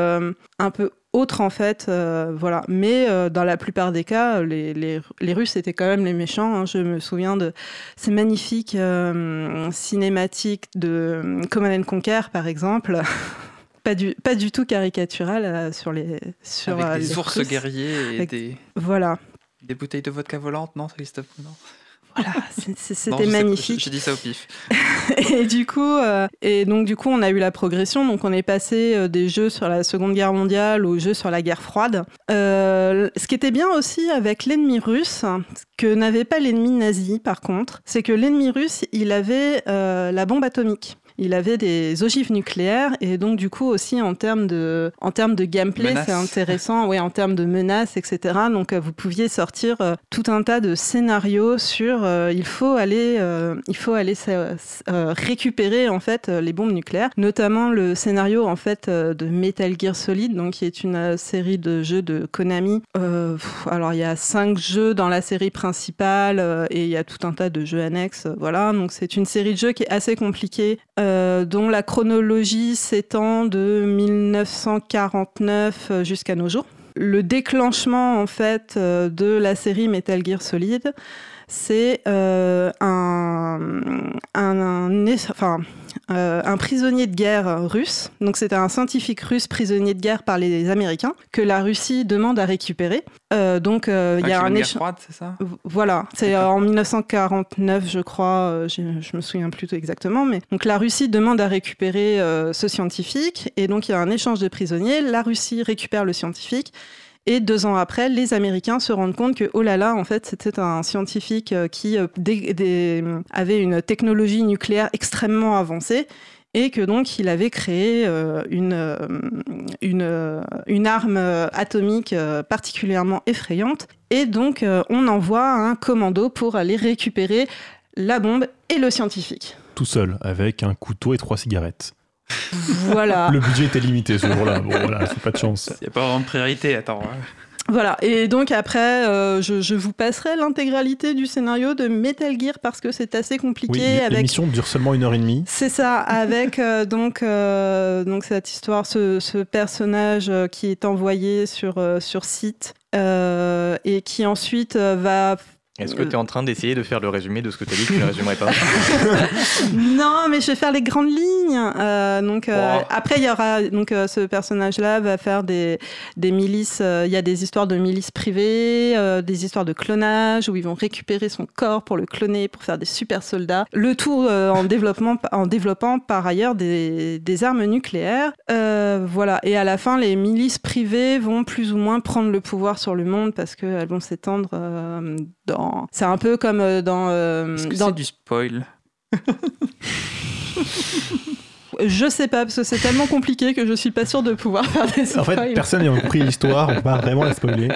un peu autre en fait, euh, voilà. Mais euh, dans la plupart des cas, les, les, Russes étaient quand même les méchants. Hein. Je me souviens de ces magnifiques euh, cinématiques de Command Conquer, par exemple. pas, du, pas du tout caricatural sur les sur Avec des ours guerriers et des voilà des bouteilles de vodka volante, non, Christophe? Non voilà, c'était magnifique. J'ai dit ça au pif. et du coup, euh, et donc du coup, on a eu la progression. Donc, on est passé euh, des jeux sur la Seconde Guerre mondiale aux jeux sur la guerre froide. Euh, ce qui était bien aussi avec l'ennemi russe, que n'avait pas l'ennemi nazi, par contre, c'est que l'ennemi russe, il avait la bombe atomique il avait des ogives nucléaires et donc du coup aussi en termes de, en termes de gameplay, c'est intéressant, oui, en termes de menaces, etc. Donc euh, vous pouviez sortir euh, tout un tas de scénarios sur euh, il faut aller, il faut aller récupérer en fait les bombes nucléaires, notamment le scénario en fait de Metal Gear Solid, donc qui est une série de jeux de Konami. alors il y a cinq jeux dans la série principale et il y a tout un tas de jeux annexes, voilà. Donc c'est une série de jeux qui est assez compliquée. Euh, dont la chronologie s'étend de 1949 euh, jusqu'à nos jours. Le déclenchement en fait euh, de la série Metal Gear Solid, c'est un, un, enfin, euh, un prisonnier de guerre russe. Donc c'était un scientifique russe prisonnier de guerre par les Américains que la Russie demande à récupérer. Euh, donc euh, il y a un échange. c'est ça? Voilà, c'est en 1949, je crois. je, je me souviens plus exactement, mais donc la Russie demande à récupérer ce scientifique et donc il y a un échange de prisonniers. La Russie récupère le scientifique et deux ans après, les Américains se rendent compte que, oh là là, en fait, c'était un scientifique euh, qui euh, avait une technologie nucléaire extrêmement avancée et que donc il avait créé euh, une, une, arme atomique particulièrement effrayante. Et donc on envoie un commando pour aller récupérer la bombe et le scientifique. Tout seul, avec un couteau et trois cigarettes. Voilà. Le budget était limité ce jour-là. Bon, voilà, c'est pas de chance. Il n'y a pas vraiment de priorité, attends. Voilà, et donc après, euh, je, vous passerai l'intégralité du scénario de Metal Gear parce que c'est assez compliqué. Oui, l'émission dure seulement une heure et demie. C'est ça, avec euh, donc, euh, donc cette histoire, ce, ce, personnage qui est envoyé sur, sur site et qui ensuite va est-ce que tu es en train d'essayer de faire le résumé de ce que tu as dit tu ne résumerais pas Non, mais je vais faire les grandes lignes. Euh, donc, euh, Après, il y aura donc, euh, ce personnage-là va faire des, des milices. Il y a des histoires de milices privées, des histoires de clonage où ils vont récupérer son corps pour le cloner, pour faire des super soldats. Le tout en, développement, en développant par ailleurs des, des armes nucléaires. voilà. Et à la fin, les milices privées vont plus ou moins prendre le pouvoir sur le monde parce qu'elles vont s'étendre dans c'est un peu comme euh, dans. Euh, Est-ce que c'est du spoil? Je sais pas, parce que c'est tellement compliqué que je suis pas sûre de pouvoir faire des spoils. En fait, personne n'a compris l'histoire, on va vraiment la spoiler.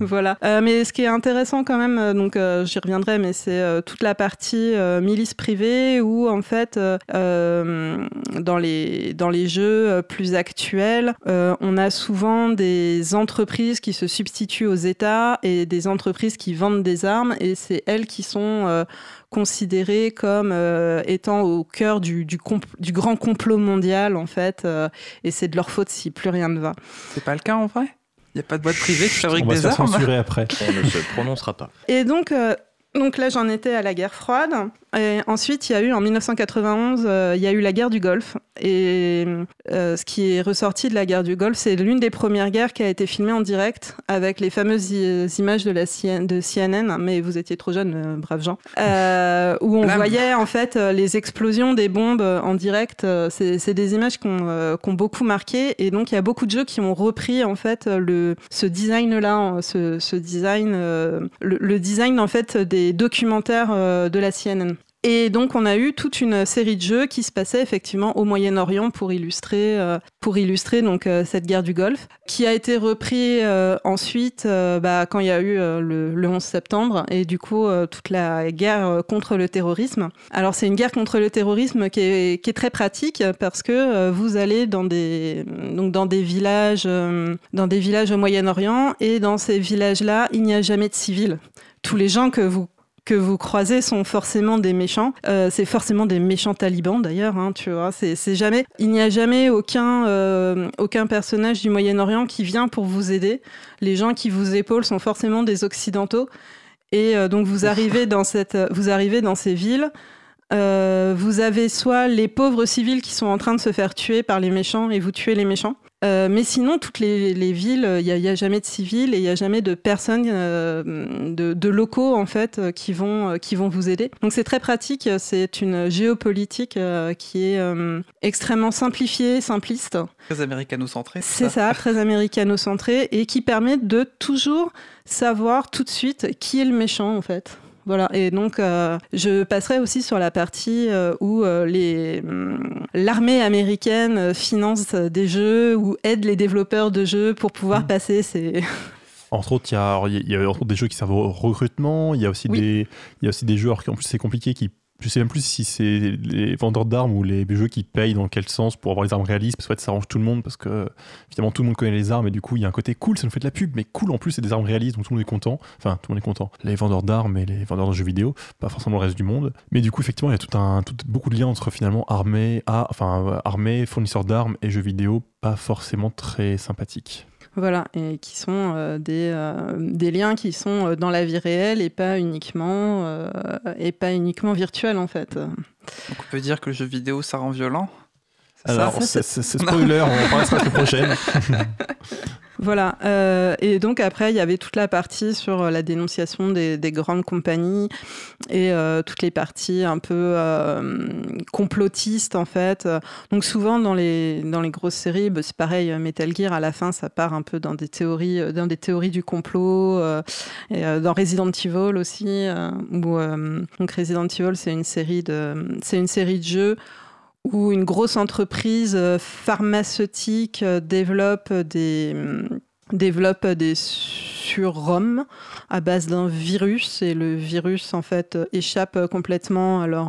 voilà. Euh, mais ce qui est intéressant quand même, euh, donc euh, j'y reviendrai, mais c'est toute la partie milice privée où en fait, dans, les, dans les jeux plus actuels, on a souvent des entreprises qui se substituent aux États et des entreprises qui vendent des armes et c'est elles qui sont considérés comme euh, étant au cœur du, du, du, grand complot mondial, en fait, euh, et c'est de leur faute si plus rien ne va. C'est pas le cas en vrai? Il n'y a pas de boîte privée qui fabrique des armes On va censurer après. On ne se prononcera pas. Et donc, euh, Donc là, j'en étais à la guerre froide. Et ensuite, il y a eu en 1991, euh, il y a eu la guerre du Golfe. Et euh, ce qui est ressorti de la guerre du Golfe, c'est l'une des premières guerres qui a été filmée en direct avec les fameuses images de la de CNN. Mais vous étiez trop jeune, euh, braves gens, où on voyait en fait les explosions des bombes en direct. c'est des images qui ont, beaucoup marqué. Et donc, il y a beaucoup de jeux qui ont repris en fait le, ce design-là, ce, design, le, le, design en fait des documentaires de la CNN. Et donc on a eu toute une série de jeux qui se passaient effectivement au Moyen-Orient pour illustrer, euh, pour illustrer donc euh, cette guerre du Golfe, qui a été repris euh, ensuite bah, quand il y a eu le, 11 septembre et du coup toute la guerre contre le terrorisme. Alors c'est une guerre contre le terrorisme qui est, qui est très pratique parce que vous allez dans des donc dans des villages dans des villages au Moyen-Orient et dans ces villages-là il n'y a jamais de civils tous les gens que vous que vous croisez sont forcément des méchants. Euh, c'est forcément des méchants talibans d'ailleurs, hein, tu vois. C'est jamais, il n'y a jamais aucun, euh, aucun personnage du Moyen-Orient qui vient pour vous aider. Les gens qui vous épaulent sont forcément des occidentaux. Et euh, donc vous arrivez dans cette, vous arrivez dans ces villes. Vous avez soit les pauvres civils qui sont en train de se faire tuer par les méchants et vous tuez les méchants, euh, mais sinon, toutes les, villes, il n'y a, jamais de civils et il n'y a jamais de personnes, euh, de, locaux en fait, euh, qui vont, qui vont vous aider. Donc c'est très pratique. C'est une géopolitique qui est extrêmement simplifiée, simpliste. Très américano-centrée. C'est ça, très américano-centrée et qui permet de toujours savoir tout de suite qui est le méchant en fait. Voilà, et donc euh, je passerai aussi sur la partie euh, où euh, les, hum, l'armée américaine finance des jeux ou aide les développeurs de jeux pour pouvoir mmh. passer ces... Entre autres, il y a, y a des jeux qui servent au recrutement, il y a aussi, des, il y a aussi des jeux, en plus c'est compliqué, qui je sais même plus si c'est les vendeurs d'armes ou les jeux qui payent dans quel sens pour avoir les armes réalistes, parce que ça arrange tout le monde, parce que finalement tout le monde connaît les armes, et du coup il y a un côté cool, ça nous fait de la pub, mais cool en plus c'est des armes réalistes, donc tout le monde est content. Enfin, tout le monde est content. Les vendeurs d'armes et les vendeurs de jeux vidéo, pas forcément le reste du monde. Mais du coup, effectivement, il y a tout un, tout, beaucoup de liens entre finalement armée, à, enfin, armée, fournisseurs d'armes et jeux vidéo, pas forcément très sympathiques. Voilà, et qui sont euh, des, euh, des, liens qui sont euh, dans la vie réelle et pas uniquement, et pas uniquement virtuels en fait. Donc on peut dire que le jeu vidéo ça rend violent? Alors, c'est spoiler, on en parlera la semaine prochaine. Voilà. Euh, et donc après, il y avait toute la partie sur euh, la dénonciation des, grandes compagnies et euh, toutes les parties un peu complotistes en fait. Donc souvent dans les dans les grosses séries, bah, c'est pareil. Metal Gear à la fin, ça part un peu dans des théories dans des théories du complot. et, dans Resident Evil aussi, où donc Resident Evil, c'est une série de c'est une série de jeux où une grosse entreprise euh, pharmaceutique euh, développe des, mm, développe des surhommes à base d'un virus. Et le virus en fait échappe complètement à leur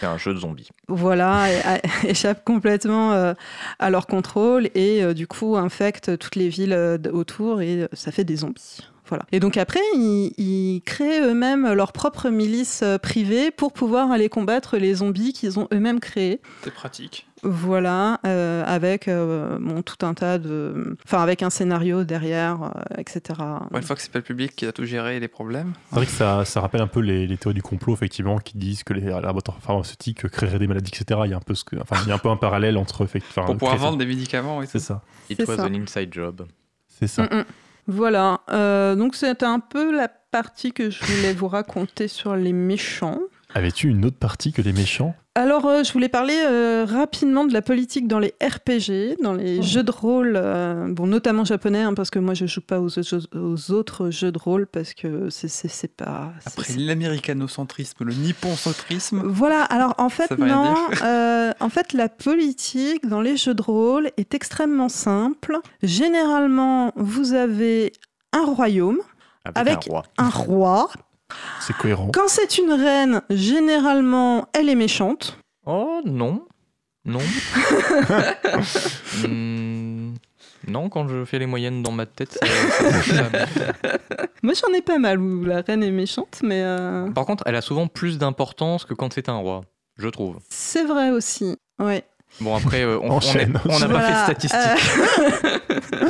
c'est un jeu de zombies. voilà échappe complètement à leur contrôle. Et du coup infecte toutes les villes autour. Et ça fait des zombies voilà. Et donc après, ils, créent eux-mêmes leur propre milice euh, privée pour pouvoir aller combattre les zombies qu'ils ont eux-mêmes créés. C'est pratique. Voilà, euh, avec euh, tout un tas de. Enfin, avec un scénario derrière, etc. une fois que c'est pas le public qui a tout géré les problèmes. C'est vrai que ça, ça rappelle un peu les, théories du complot, effectivement, qui disent que les laboratoires pharmaceutiques créeraient des maladies, etc. Il y a un peu, ce que, enfin, il y a un, peu un parallèle entre. Pour pouvoir vendre des médicaments, oui. C'est ça. It was an inside job. C'est ça. Mm, mm. Voilà, euh, donc c'était un peu la partie que je voulais vous raconter sur les méchants. Avais-tu une autre partie que les méchants? Alors, euh, je voulais parler euh, rapidement de la politique dans les RPG, dans les oh. jeux de rôle, bon, notamment japonais, hein, parce que moi je joue pas aux, autres jeux de rôle parce que c'est pas. Après l'américanocentrisme, le nippon-centrisme. Voilà. Alors en fait non. en fait, la politique dans les jeux de rôle est extrêmement simple. Généralement, vous avez un royaume avec, un roi c'est cohérent. Quand c'est une reine, généralement, elle est méchante. Oh non. Non. Hmm, non, quand je fais les moyennes dans ma tête, Moi, j'en ai pas mal où la reine est méchante, mais. Euh, Par contre, elle a souvent plus d'importance que quand c'est un roi, je trouve. C'est vrai aussi, ouais. Bon, après, euh, on n'a pas Voilà, fait de statistiques.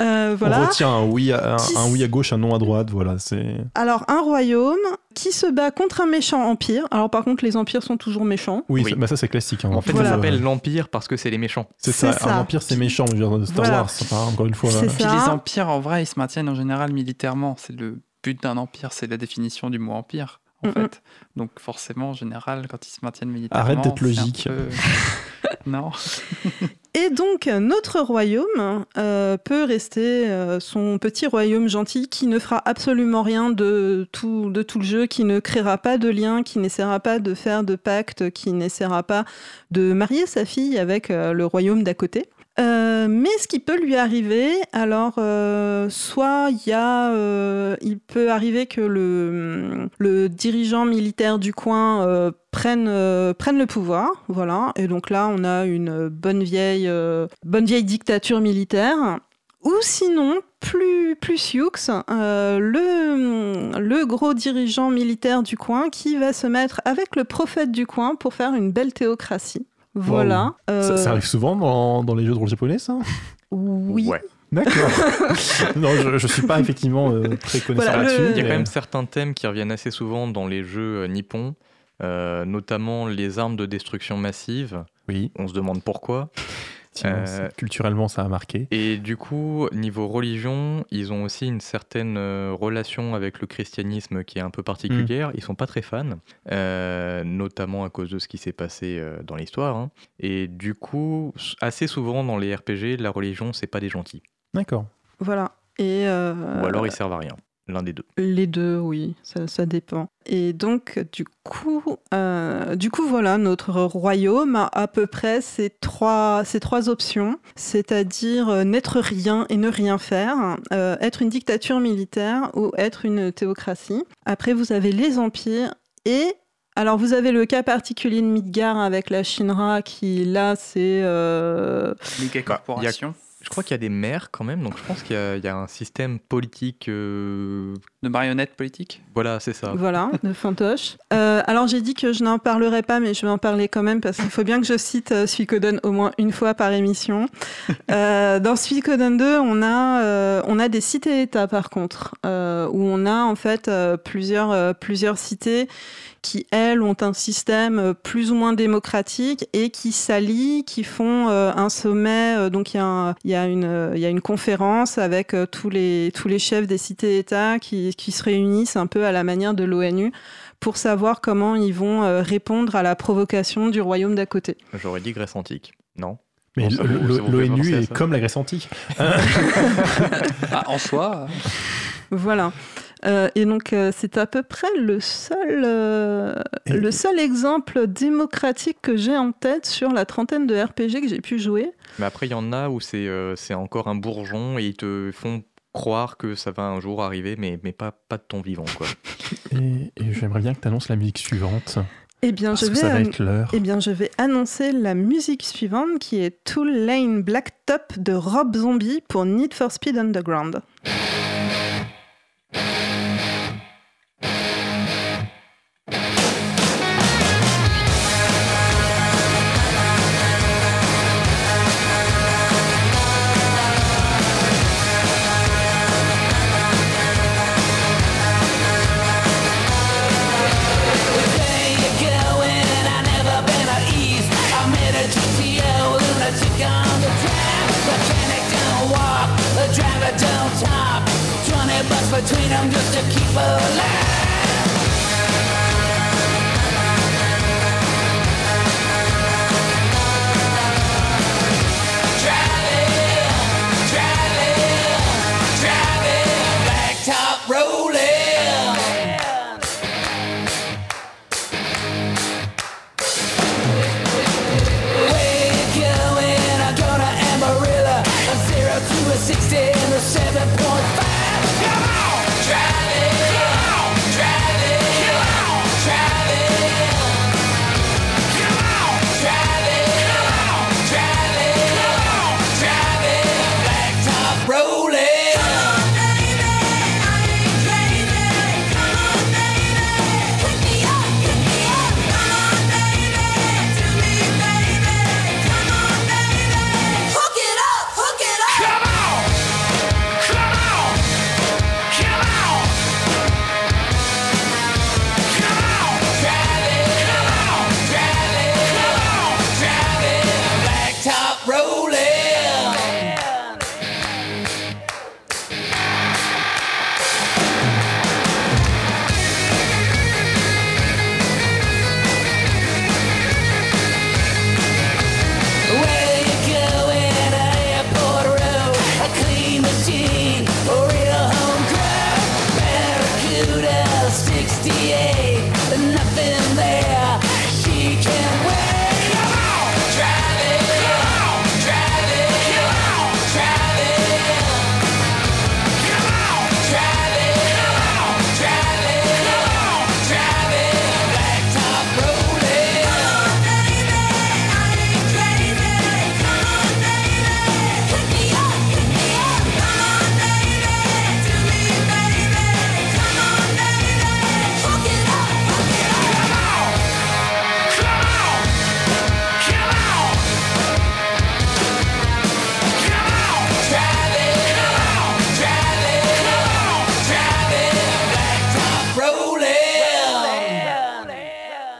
euh, euh, On retient un oui, à, un, Qui- un oui à gauche, un non à droite. Voilà, c'est. Alors, un royaume qui se bat contre un méchant empire. Alors, par contre, les empires sont toujours méchants. Oui, Oui. ça, bah, ça c'est classique. hein. En fait, Voilà. ça Euh, s'appelle l'Empire parce que c'est les méchants. C'est C'est ça. ça. Un empire, c'est méchant. Je veux dire, Star Voilà. Wars, enfin, encore une fois. C'est Puis ça. les empires, en vrai, ils se maintiennent en général militairement. C'est le but d'un empire, c'est la définition du mot empire, en Mhm. fait. Donc forcément, en général, quand ils se maintiennent militairement... Arrête d'être logique. peu- non. Et donc, notre royaume euh, peut rester euh, son petit royaume gentil qui ne fera absolument rien de tout, de tout le jeu, qui ne créera pas de lien, qui n'essaiera pas de faire de pacte, qui n'essaiera pas de marier sa fille avec euh, le royaume d'à côté. Euh, mais ce qui peut lui arriver, alors euh, soit euh, il peut arriver que le, dirigeant militaire du coin prenne, le pouvoir, voilà. Et donc là, on a une bonne vieille, dictature militaire. Ou sinon, plus, plus Sioux, euh, le, le gros dirigeant militaire du coin qui va se mettre avec le prophète du coin pour faire une belle théocratie. Voilà. Ça, Euh, ça arrive souvent dans, dans les jeux de rôle japonais, ça Oui. Ouais. D'accord. non, je, je suis pas effectivement euh, très Voilà, le- là-dessus. Il y a quand même certains thèmes qui reviennent assez souvent dans les jeux euh, nippons, euh, notamment les armes de destruction massive. Oui, On se demande pourquoi. Euh, culturellement, ça a marqué. Et du coup, niveau religion, ils ont aussi une certaine euh, relation avec le christianisme qui est un peu particulière. Ils sont pas très fans, euh, notamment à cause de ce qui s'est passé dans l'histoire. hein. Et du coup, assez souvent dans les RPG, la religion, c'est pas des gentils. D'accord. Voilà. Et euh, Ou alors ils servent à rien. L'un des deux. les deux, oui, ça, ça dépend. Et donc, du coup, euh, du coup, voilà, notre royaume a à peu près ces trois, ces trois options, c'est-à-dire euh, n'être rien et ne rien faire, euh, être une dictature militaire ou être une théocratie. Après, vous avez les empires et alors, vous avez le cas particulier de Midgar avec la Shinra qui, là, c'est... euh, Bah, corporation. Je crois qu'il y a des maires quand même, donc je pense qu'il y, a- il y a un système politique. euh, De marionnettes politiques. Voilà, c'est ça. Voilà, de fantoche. Euh, alors j'ai dit que je n'en parlerai pas, mais je vais en parler quand même parce qu'il faut bien que je cite euh, Suikoden au moins une fois par émission. Euh, dans Suikoden 2, on a, euh, on a des cités-États par contre, euh, où on a en fait euh, plusieurs, euh, plusieurs cités qui, elles, ont un système euh, plus ou moins démocratique et qui s'allient, qui font euh, un sommet. euh, donc, il y, a un- il y, a une, euh, il y a une conférence avec euh, tous, les, tous les chefs des cités-États qui, qui se réunissent un peu à la manière de l'ONU pour savoir comment ils vont euh, répondre à la provocation du royaume d'à côté. J'aurais dit Grèce antique. Non? Mais l'ONU est comme la Grèce antique. Ah, en soi, euh, Voilà. Euh, et donc, euh, c'est à peu près le seul, euh, le seul exemple démocratique que j'ai en tête sur la trentaine de RPG que j'ai pu jouer. Mais après, il y en a où c'est euh, c'est encore un bourgeon et ils te font croire que ça va un jour arriver, mais, mais pas, pas de ton vivant. Quoi. Et, et j'aimerais bien que tu annonces la musique suivante. Eh bien, Parce je que vais, ça va an- être l'heure. eh bien, je vais annoncer la musique suivante qui est Tool Lane Blacktop de Rob Zombie pour Need for Speed Underground.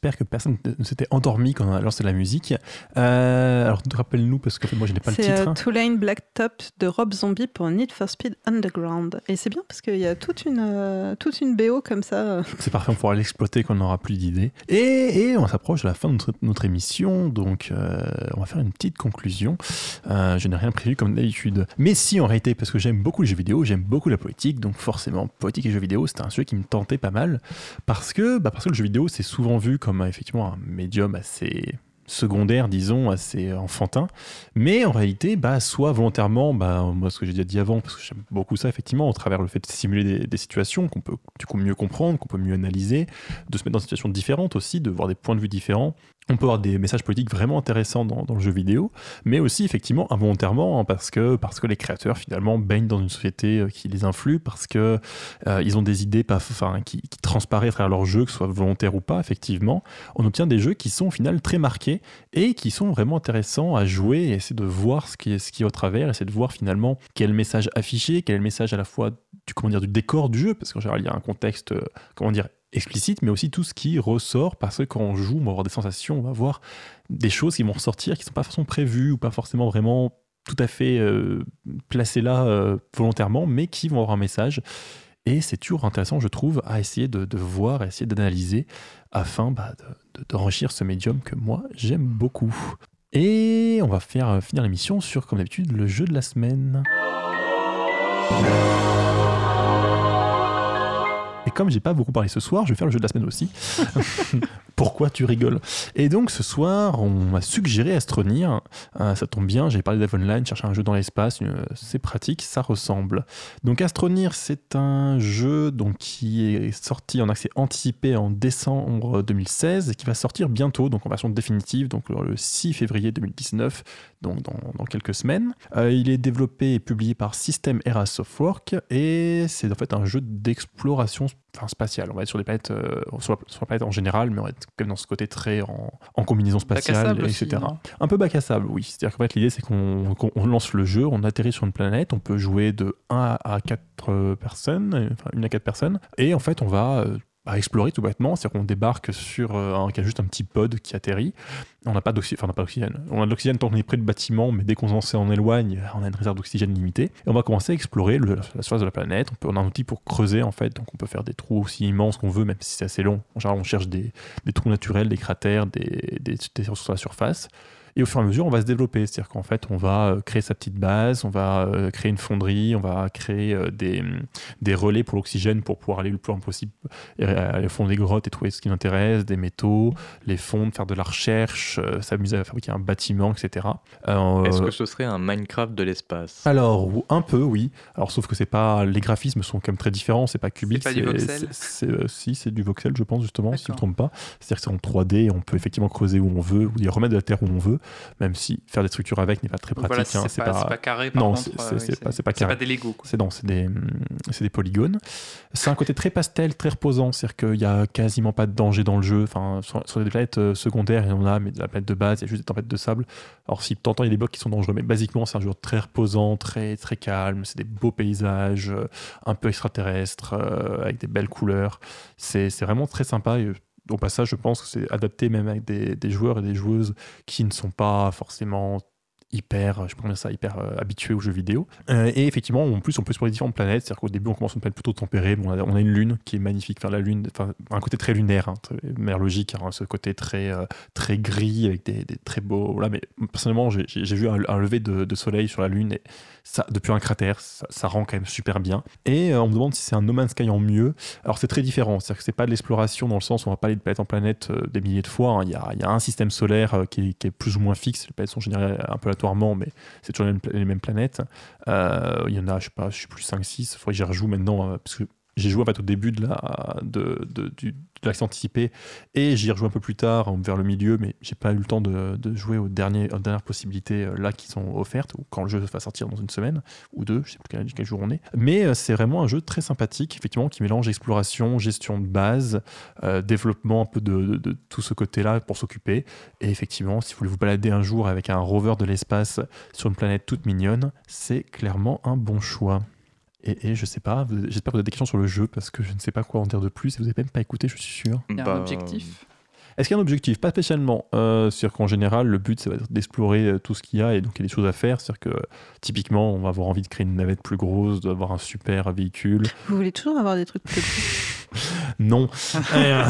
J'espère que personne ne s'était endormi quand on a lancé la musique. Euh, alors, rappelle-nous, parce que moi, je n'ai pas le C'est titre. euh, Two Lane Blacktop de Rob Zombie pour Need for Speed Underground. Et c'est bien parce qu'il y a toute une, euh, toute une BO comme ça. euh. C'est parfait, on pourra l'exploiter quand on n'aura plus d'idées. Et, et on s'approche de la fin de notre, notre émission, donc euh, on va faire une petite conclusion. Euh, je n'ai rien prévu comme d'habitude. Mais si, en réalité, parce que j'aime beaucoup les jeux vidéo, j'aime beaucoup la politique, donc forcément, politique et jeux vidéo, c'était un sujet qui me tentait pas mal. Parce que, bah, parce que le jeu vidéo, c'est souvent vu comme euh, effectivement un médium assez secondaire, disons, assez enfantin. Mais en réalité, bah, soit volontairement, bah, moi ce que j'ai déjà dit avant, parce que j'aime beaucoup ça, effectivement, au travers le fait de simuler des, des situations qu'on peut du coup mieux comprendre, qu'on peut mieux analyser, de se mettre dans des situations différentes aussi, de voir des points de vue différents. On peut avoir des messages politiques vraiment intéressants dans, le jeu vidéo, mais aussi effectivement involontairement, hein, parce, que, parce que les créateurs finalement baignent dans une société euh, qui les influe, parce que euh, ils ont des idées qui, transparaissent à travers leur jeu, que ce soit volontaire ou pas, effectivement. On obtient des jeux qui sont au final très marqués et qui sont vraiment intéressants à jouer et essayer de voir ce qui est, ce qui au travers, essayer de voir finalement quel message affiché, quel message à la fois du, comment dire, du décor du jeu, parce qu'en général il y a un contexte, euh, comment dire, explicite, mais aussi tout ce qui ressort, parce que quand on joue, on va avoir des sensations, on va voir des choses qui vont ressortir, qui ne sont pas forcément prévues ou pas forcément vraiment tout à fait euh, placées là euh, volontairement, mais qui vont avoir un message. Et c'est toujours intéressant, je trouve, à essayer de, voir, à essayer d'analyser, afin bah, de- de- d'enrichir ce médium que moi, j'aime beaucoup. Et on va faire euh, finir l'émission sur, comme d'habitude, le jeu de la semaine. Et comme j'ai pas beaucoup parlé ce soir, je vais faire le jeu de la semaine aussi. Pourquoi tu rigoles? Et donc ce soir, on m'a suggéré Astronir. Euh, ça tombe bien, j'ai parlé d'Evonline, chercher un jeu dans l'espace, euh, c'est pratique, ça ressemble. Donc Astronir, c'est un jeu donc, qui est sorti en accès anticipé en décembre 2016 et qui va sortir bientôt, donc en version définitive, donc le 6 février 2019, donc dans, dans quelques semaines. Euh, il est développé et publié par System Era Softwork et c'est en fait un jeu d'exploration enfin, spatiale. On va être sur des planètes, euh, sur, la, sur la planète en général, mais on va être quand même dans ce côté très en, en combinaison spatiale, aussi, etc. non? Un peu bac à sable, oui. C'est-à-dire qu'en fait, l'idée, c'est qu'on qu'on- on lance le jeu, on atterrit sur une planète, on peut jouer de 1 à 4 personnes, euh, enfin, une à 4 personnes, et en fait, on va bah, explorer tout bêtement. C'est-à-dire qu'on débarque sur euh, un, qui a juste un petit pod qui atterrit. On n'a pas d'oxygène, on pas. On a de l'oxygène tant qu'on est près du bâtiment, mais dès qu'on s'en éloigne, on a une réserve d'oxygène limitée. Et on va commencer à explorer la surface de la planète. On, a un outil pour creuser, en fait, donc on peut faire des trous aussi immenses qu'on veut, même si c'est assez long. En général, on cherche des, des trous naturels, des cratères, des, des, des ressources sur la surface. Et au fur et à mesure, on va se développer. C'est-à-dire qu'en fait, on va euh, créer sa petite base, on va euh, créer une fonderie, on va créer euh, des, des relais pour l'oxygène pour pouvoir aller le plus loin possible aller au fond des grottes et trouver ce qui nous intéresse, des métaux, les fondre, faire de la recherche, s'amuser à fabriquer un bâtiment, etc. Euh, Est-ce que ce serait un Minecraft de l'espace? Alors, un peu, oui. Alors, sauf que c'est pas, les graphismes sont quand même très différents. C'est pas cubique. pas du voxel? c'est- c'est- euh, Si, c'est du voxel, je pense, justement, si je ne me trompe pas. C'est-à-dire que c'est en 3D, on peut effectivement creuser où on veut, ou y remettre de la terre où on veut, même si faire des structures avec n'est pas très pratique. voilà, hein, c'est pas, carré par Non, c'est- euh, c'est- oui, pas- c'est pas des Lego. quoi. C'est non, c'est des, hum, c'est des polygones. C'est un côté très pastel, très reposant. C'est-à-dire qu'il n'y a quasiment pas de danger dans le jeu. Enfin, sur, sur des planètes euh, secondaires, il y en a, mais de la planète de base, il y a juste des tempêtes de sable. Alors, si de temps en temps, il y a des blocs qui sont dangereux, mais basiquement, c'est un jeu très reposant, très, très calme. C'est des beaux paysages, euh, un peu extraterrestres, euh, avec des belles couleurs. C'est c'est vraiment très sympa. Et, au passage, je pense que c'est adapté même avec des, joueurs et des joueuses qui ne sont pas forcément hyper, je ça, hyper euh, habitués aux jeux vidéo. Euh, et effectivement, en plus, on peut explorer différentes planètes. C'est-à-dire qu'au début, on commence une planète plutôt tempérée. Bon, on, a, une lune qui est magnifique. La lune, enfin, un côté très lunaire, hein, très- mer logique, hein, ce côté très, euh, très gris avec des, très beaux. Voilà, mais personnellement, j'ai vu un, un lever de, de soleil sur la lune et depuis un cratère, ça, ça rend quand même super bien. Et euh, on me demande si c'est un No Man's Sky en mieux. Alors, c'est très différent. C'est-à-dire que c'est pas de l'exploration dans le sens où on va pas aller de planète en planète euh, des milliers de fois. hein. Il y, a, un système solaire euh, qui, est, plus ou moins fixe. Les planètes sont générées un peu aléatoirement, mais c'est toujours les mêmes, planètes. Il y en a, je sais pas, je suis plus 5-6. Il faudrait que j'y rejoue maintenant, parce que j'ai joué en fait, au début de la de, du- l'accès anticipé et j'y rejoue un peu plus tard, vers le milieu, mais j'ai pas eu le temps de, de jouer aux, derniers, dernières possibilités euh, là qui sont offertes, ou quand le jeu va sortir dans une semaine ou deux, je sais plus quel, quel jour on est. Mais euh, c'est vraiment un jeu très sympathique, effectivement, qui mélange exploration, gestion de base, euh, développement un peu de, de- de tout ce côté-là pour s'occuper. Et effectivement, si vous voulez vous balader un jour avec un rover de l'espace sur une planète toute mignonne, c'est clairement un bon choix. Et, et je sais pas, j'espère que vous avez des questions sur le jeu parce que je ne sais pas quoi en dire de plus et vous n'avez même pas écouté, je suis sûr. Il y a Bah, un objectif. Est-ce qu'il y a un objectif? Pas spécialement. Euh, C'est-à-dire qu'en général, le but, c'est d'explorer euh, tout ce qu'il y a et donc il y a des choses à faire. C'est-à-dire que typiquement, on va avoir envie de créer une navette plus grosse, d'avoir un super véhicule. Vous voulez toujours avoir des trucs plus gros? Non. et, euh,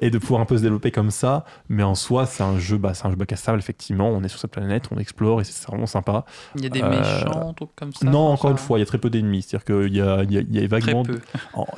et de pouvoir un peu se développer comme ça. Mais en soi, c'est un jeu, bah, c'est un jeu bac à sable, effectivement. On est sur cette planète, on explore et c'est vraiment sympa. Il y a des Euh, méchants, trucs comme ça. non, encore ça- une fois, il y a très peu d'ennemis. C'est-à-dire qu'il y a, il y, a, il y a vaguement.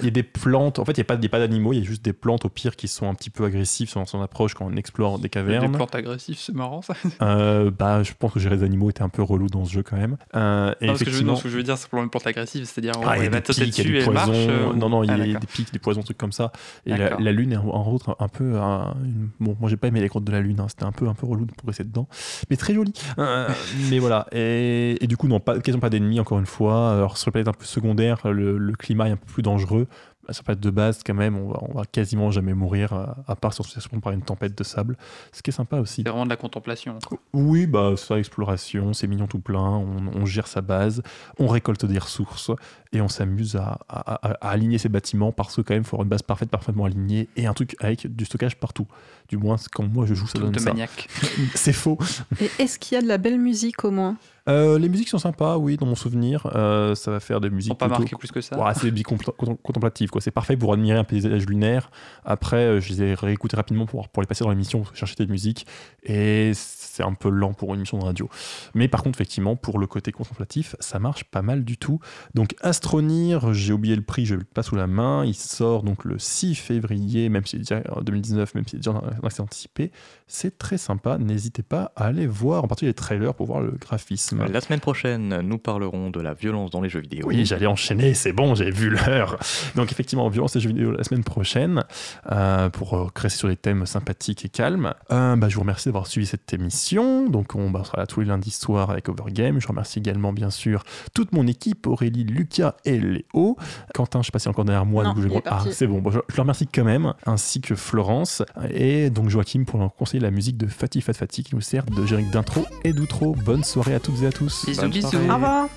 Il y a des plantes. En fait, il n'y a pas, il y a pas d'animaux, il y a juste des plantes au pire qui sont un petit peu agressives sur son approche quand on explore des Des cavernes. plantes agressives, c'est marrant ça. Euh, bah, je pense que gérer les animaux était un peu relou dans ce jeu quand même. Euh, et Non, parce que je, effectivement, non, ce que je veux dire, c'est pour une plante agressive, c'est-à-dire ah, il y a des pics, y dessus, des elle marche. euh, Non, non, il y ah, a des pics, des poisons, trucs comme ça. Et la, lune est en, autre un peu. un- une- Bon, moi j'ai pas aimé les grottes de la lune. hein. C'était un peu, un peu relou de progresser dedans, mais très joli. Euh, mais voilà. Et, et du coup, non, pas, quasiment pas d'ennemis encore une fois. Alors sur la planète un peu secondaire, le, le climat est un peu plus dangereux. Sur la planète de base, quand même, on va, on va quasiment jamais mourir, à, à part si on se fait par une tempête de sable, ce qui est sympa aussi. C'est vraiment de la contemplation. Oui, bah ça, exploration, c'est mignon tout plein, on, on gère sa base, on récolte des ressources et on s'amuse à, à- à- à aligner ses bâtiments parce que quand même, il faut avoir une base parfaite, parfaitement alignée et un truc avec du stockage partout. Du moins, quand moi je joue, ça Truc donne de ça. maniaque. C'est faux. Et est-ce qu'il y a de la belle musique au moins? Euh, les musiques sont sympas, oui, dans mon souvenir. Euh, ça va faire des musiques sont pas plutôt- marqués plus que ça. Ouais, c'est des musiques contemplatives, quoi. C'est parfait pour admirer un paysage lunaire. Après, euh, je les ai réécoutés rapidement pour, pour les passer dans l'émission, chercher des musiques. Et c'est un peu lent pour une émission de radio. Mais par contre, effectivement, pour le côté contemplatif, ça marche pas mal du tout. Donc, Astronir, j'ai oublié le prix, je l'ai pas sous la main. Il sort donc le 6 février, même si c'est déjà en 2019, même si c'est déjà un accès anticipé. C'est très sympa. N'hésitez pas à aller voir, en particulier les trailers pour voir le graphisme. La semaine prochaine, nous parlerons de la violence dans les jeux vidéo. Oui, j'allais enchaîner, c'est bon, j'ai vu l'heure. Donc effectivement, violence et jeux vidéo la semaine prochaine, euh, pour euh, rester sur des thèmes sympathiques et calmes. Euh, bah, je vous remercie d'avoir suivi cette émission. Donc on, bah, on sera là tous les lundis soirs avec Overgame. Je remercie également bien sûr toute mon équipe, Aurélie, Lucas et Léo. Quentin, je sais pas si encore derrière moi. Non, coup, je. Ah, c'est bon, Bon, je, je le remercie quand même, ainsi que Florence et donc Joachim pour leur conseiller la musique de Fatih Fat Fatih qui nous sert de générique d'intro et d'outro. Bonne soirée à toutes et à tous. Bisous, bisous. Au revoir